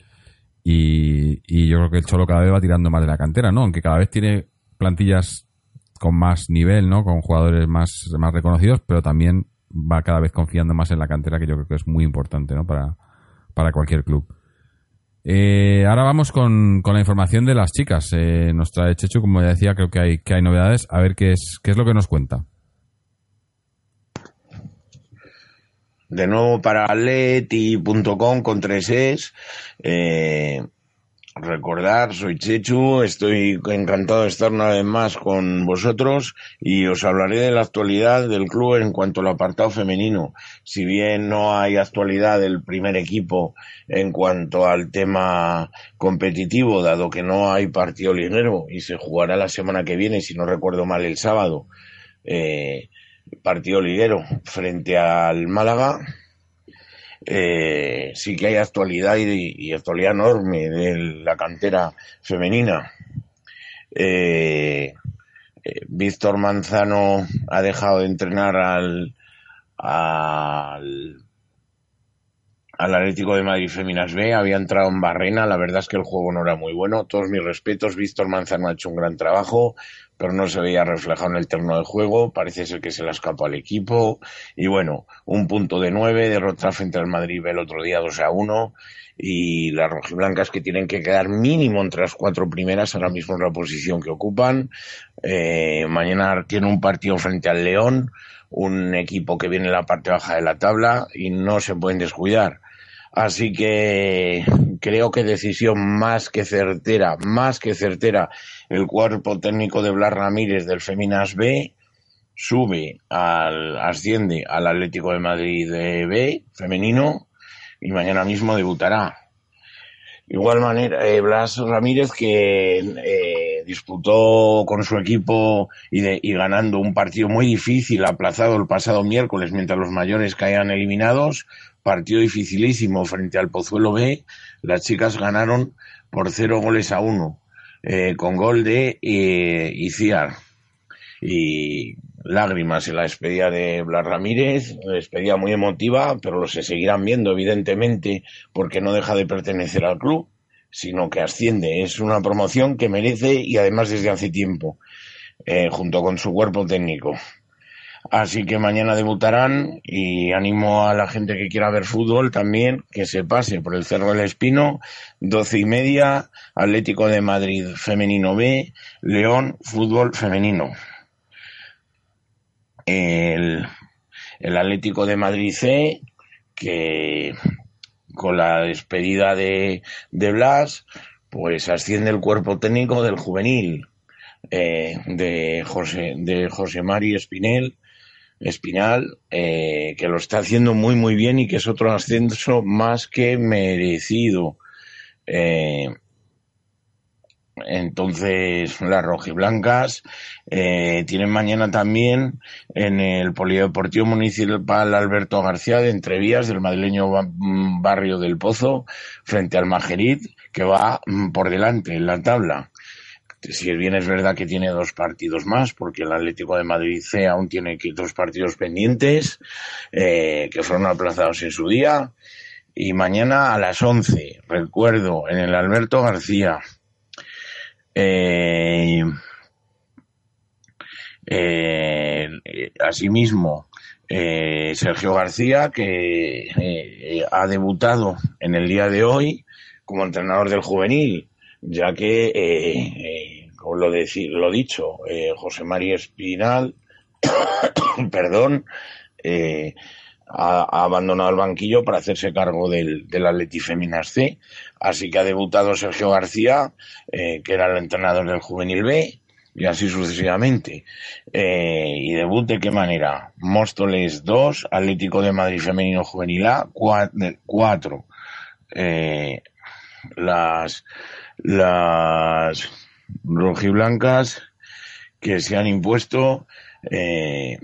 Y, y yo creo que el Cholo cada vez va tirando más de la cantera, ¿no? Aunque cada vez tiene plantillas con más nivel, ¿no? Con jugadores más, más reconocidos, pero también va cada vez confiando más en la cantera, que yo creo que es muy importante, ¿no? Para, para cualquier club. Eh, ahora vamos con, con, la información de las chicas. Eh, nos trae Chechu, como ya decía, creo que hay, que hay novedades. A ver qué es, qué es lo que nos cuenta. De nuevo para atleti.com con tres es. Eh, recordar, soy Chechu, estoy encantado de estar una vez más con vosotros y os hablaré de la actualidad del club en cuanto al apartado femenino. Si bien no hay actualidad del primer equipo en cuanto al tema competitivo, dado que no hay partido liguero y se jugará la semana que viene, si no recuerdo mal, el sábado, eh, partido liguero frente al Málaga, eh, sí que hay actualidad y, actualidad enorme de la cantera femenina. Eh, eh, Víctor Manzano ha dejado de entrenar al, al, al Atlético de Madrid Féminas B, había entrado en Barrena, la verdad es que el juego no era muy bueno, todos mis respetos, Víctor Manzano ha hecho un gran trabajo, pero no se veía reflejado en el terreno de juego. Parece ser que se le escapó al equipo. Y bueno, un punto de nueve, derrota frente al Madrid el otro día 2 a 1. Y las rojiblancas que tienen que quedar mínimo entre las cuatro primeras, ahora mismo en la posición que ocupan. Eh, mañana tiene un partido frente al León, un equipo que viene en la parte baja de la tabla y no se pueden descuidar. Así que creo que decisión más que certera, más que certera, el cuerpo técnico de Blas Ramírez del Feminas B sube al, asciende al Atlético de Madrid B, femenino, y mañana mismo debutará. Igual manera, eh, Blas Ramírez que eh, disputó con su equipo y, y, ganando un partido muy difícil, aplazado el pasado miércoles mientras los mayores caían eliminados, partido dificilísimo frente al Pozuelo B, las chicas ganaron por cero goles a uno, eh, con gol de eh, Iciar. Y lágrimas en la despedida de Blas Ramírez, despedida muy emotiva, pero se seguirán viendo, evidentemente, porque no deja de pertenecer al club, sino que asciende. Es una promoción que merece y además desde hace tiempo, eh, junto con su cuerpo técnico. Así que mañana debutarán y animo a la gente que quiera ver fútbol también que se pase por el Cerro del Espino, doce y media, Atlético de Madrid femenino B, León fútbol femenino. El, el Atlético de Madrid C, que con la despedida de, de Blas, pues asciende el cuerpo técnico del juvenil. Eh, de José de José Mari Espinel Espinal, eh, que lo está haciendo muy muy bien y que es otro ascenso más que merecido. Eh, entonces, las rojiblancas eh, tienen mañana también en el Polideportivo Municipal Alberto García de Entrevías del madrileño barrio del Pozo frente al Majerit que va mm, por delante en la tabla. Si bien es verdad que tiene dos partidos más, porque el Atlético de Madrid C aún tiene dos partidos pendientes, eh, que fueron aplazados en su día, y mañana a las 11, recuerdo, en el Alberto García, eh, eh, asimismo, eh, Sergio García, que ha debutado en el día de hoy como entrenador del juvenil, ya que eh, lo, lo dicho, José María Espinal, <coughs> perdón, ha, abandonado el banquillo para hacerse cargo del, del Atleti Feminas C, así que ha debutado Sergio García, eh, que era el entrenador del Juvenil B, y así sucesivamente. Eh, ¿Y debut de qué manera? Móstoles 2, Atlético de Madrid Femenino Juvenil A 4. Eh, las, las rojiblancas que se han impuesto eh,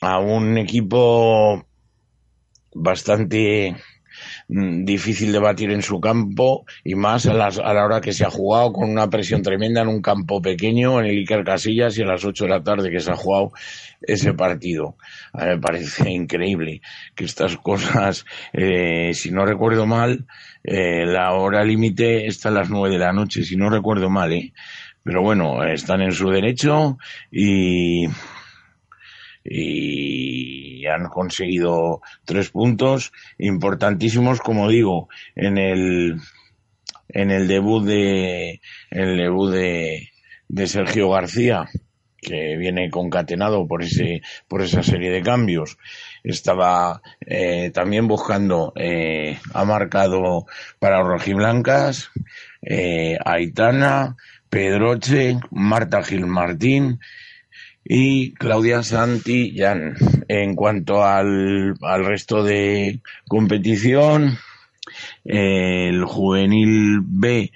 a un equipo bastante mm, difícil de batir en su campo y más a, las, a, la hora que se ha jugado con una presión tremenda en un campo pequeño en el Iker Casillas y a las 8 de la tarde que se ha jugado ese partido. A me parece <laughs> increíble que estas cosas, eh, si no recuerdo mal, eh, la hora límite está a las 9 de la noche, si no recuerdo mal, ¿eh? Pero bueno, están en su derecho y, y han conseguido tres puntos importantísimos, como digo, en el, en el debut de, el debut de, de Sergio García que viene concatenado por ese por esa serie de cambios. Estaba eh, también buscando eh, ha marcado para rojiblancas eh, Aitana Pedroche Marta Gil Martín y Claudia Santillán en cuanto al, al resto de competición el juvenil B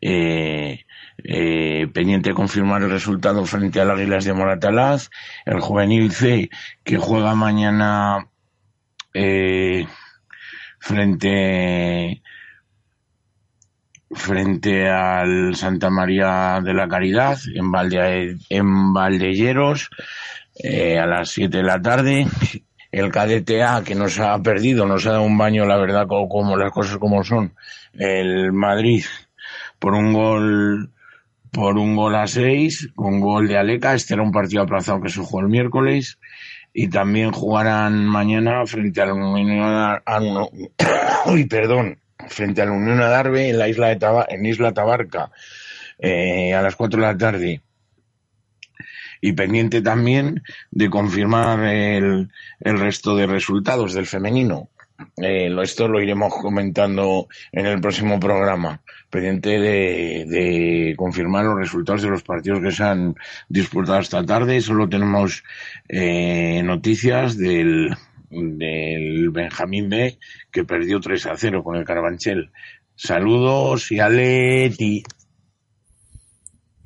eh, eh, pendiente de confirmar el resultado frente al Águilas de Moratalaz, el juvenil C que juega mañana eh, frente frente al Santa María de la Caridad en, Valde, en Valdelleros eh, a las 7 de la tarde el cadete A que nos ha perdido, nos ha dado un baño, la verdad, como, como las cosas como son, el Madrid por un gol por un gol a seis, con gol de Aleca. Este era un partido aplazado que se jugó el miércoles. Y también jugarán mañana frente al Unión <coughs> uy, perdón, frente al Unión Adarve en la isla de en Isla Tabarca eh, a las cuatro de la tarde y pendiente también de confirmar el, el resto de resultados del femenino. Eh, esto lo iremos comentando en el próximo programa, pendiente de, confirmar los resultados de los partidos que se han disputado esta tarde. Solo tenemos eh, noticias del, del Benjamín B, que perdió 3 a 0 con el Carabanchel. Saludos y aleti.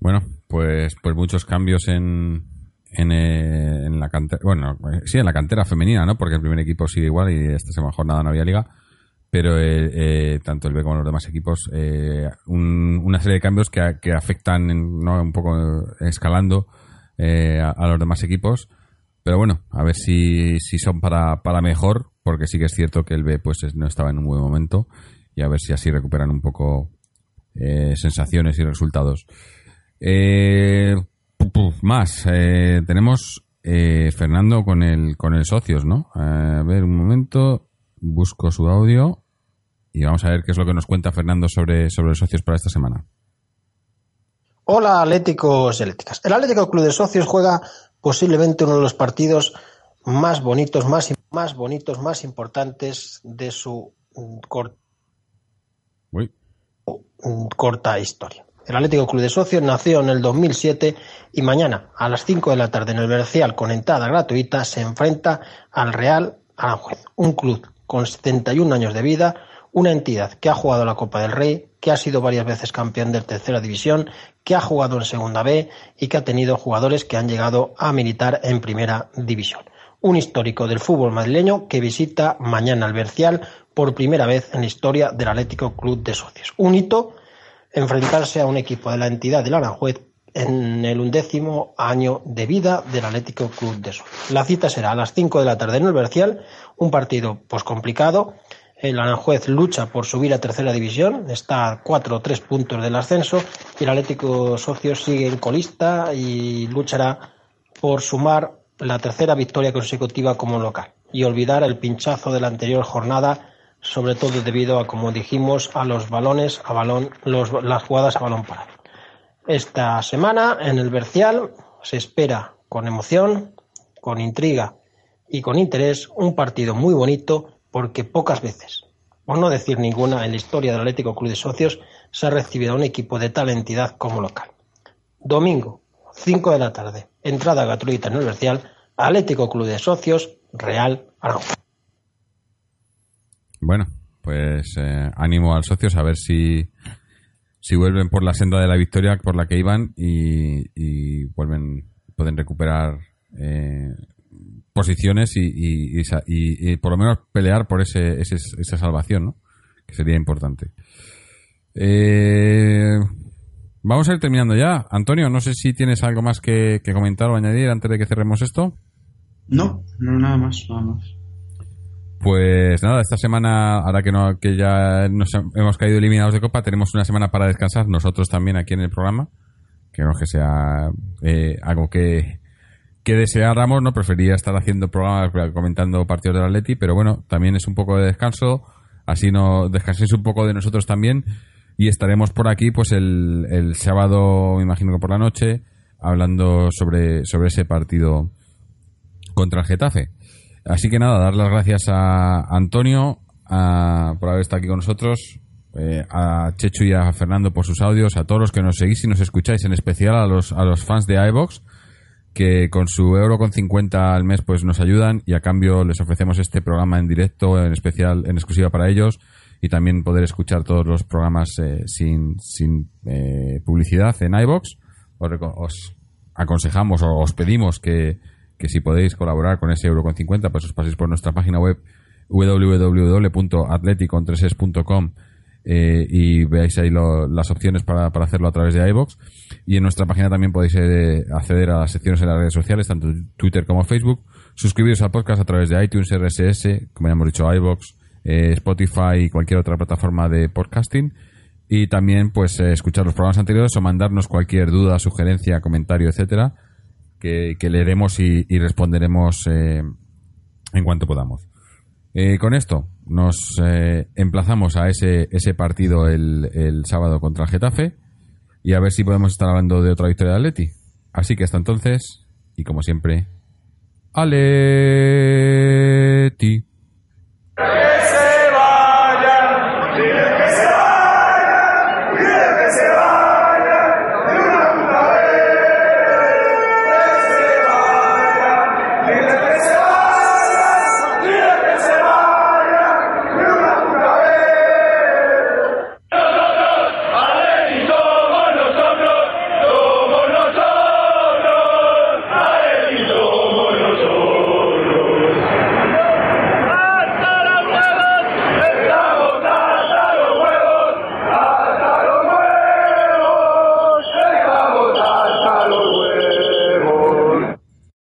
Bueno, pues, pues muchos cambios en, en, eh, la cantera, bueno, sí, en la cantera femenina, ¿no? Porque el primer equipo sigue igual y esta semana jornada no había liga, pero eh, eh, tanto el B como los demás equipos, una serie de cambios que, que afectan, ¿no? Un poco escalando a, los demás equipos, pero bueno, a ver si, si son para, para mejor, porque sí que es cierto que el B pues no estaba en un buen momento y a ver si así recuperan un poco sensaciones y resultados. Eh, más, eh, tenemos eh, Fernando con el, con el socios, ¿no? A ver, un momento, busco su audio y vamos a ver qué es lo que nos cuenta Fernando sobre, sobre socios para esta semana. Hola, Atléticos y Atléticas. El Atlético Club de Socios juega posiblemente uno de los partidos más bonitos, más, más bonitos, más importantes de su corta historia. El Atlético Club de Socios nació en el 2007 y mañana a las 5 de la tarde en el Bercial con entrada gratuita se enfrenta al Real Aranjuez, un club con 71 años de vida, una entidad que ha jugado la Copa del Rey, que ha sido varias veces campeón de tercera división, que ha jugado en segunda B y que ha tenido jugadores que han llegado a militar en primera división. Un histórico del fútbol madrileño que visita mañana el Bercial por primera vez en la historia del Atlético Club de Socios. Un hito enfrentarse a un equipo de la entidad del Aranjuez en el undécimo año de vida del Atlético Club de Sol. La cita será a las 5 de la tarde en el Bercial, un partido pues complicado. El Aranjuez lucha por subir a tercera división, está a 4 o 3 puntos del ascenso y el Atlético Socios sigue en colista y luchará por sumar la tercera victoria consecutiva como local y olvidar el pinchazo de la anterior jornada sobre todo debido a, como dijimos, a los balones a balón, las jugadas a balón parado. Esta semana en el Bercial se espera con emoción, con intriga y con interés un partido muy bonito porque pocas veces, por no decir ninguna, en la historia del Atlético Club de Socios se ha recibido a un equipo de tal entidad como local. Domingo, 5 de la tarde, entrada gratuita en el Atlético Club de Socios, Real Aragón. Bueno, pues eh, ánimo al socio a ver si, si vuelven por la senda de la victoria por la que iban y, vuelven, pueden recuperar eh, posiciones y, y, por lo menos pelear por ese, esa salvación, ¿no? Que sería importante. Eh, vamos a ir terminando ya. Antonio, no sé si tienes algo más que, que comentar o añadir antes de que cerremos esto. No, no, nada más, nada más. Pues nada, esta semana, ahora que, no, que ya nos hemos caído eliminados de Copa, tenemos una semana para descansar, nosotros también aquí en el programa. Que no que sea eh, algo que, que deseáramos, ¿no? Prefería estar haciendo programas comentando partidos del Atleti, pero bueno, también es un poco de descanso, así no descanséis un poco de nosotros también y estaremos por aquí pues el, el sábado, me imagino que por la noche, hablando sobre, sobre ese partido contra el Getafe. Así que nada, dar las gracias a Antonio por haber estado aquí con nosotros, eh, a Chechu y a Fernando por sus audios, a todos los que nos seguís y nos escucháis, en especial a los, a los fans de iVox, que con su euro con 50 al mes pues nos ayudan y a cambio les ofrecemos este programa en directo, en especial, en exclusiva para ellos y también poder escuchar todos los programas eh, sin, sin eh, publicidad en iVox. Os, os aconsejamos o os pedimos que que si podéis colaborar con ese euro con 50, pues os paséis por nuestra página web www.atleticontreses.com eh, y veáis ahí las opciones para, hacerlo a través de iBox. Y en nuestra página también podéis eh, acceder a las secciones en las redes sociales, tanto Twitter como Facebook. Suscribiros al podcast a través de iTunes, RSS, como ya hemos dicho, iBox, eh, Spotify y cualquier otra plataforma de podcasting. y también pues escuchar los programas anteriores o mandarnos cualquier duda, sugerencia, comentario, etcétera, que, leeremos y, y responderemos en cuanto podamos. Con esto nos eh, emplazamos a ese, ese partido el, el sábado contra el Getafe y a ver si podemos estar hablando de otra victoria de Atleti. Así que hasta entonces, y como siempre, Aleti.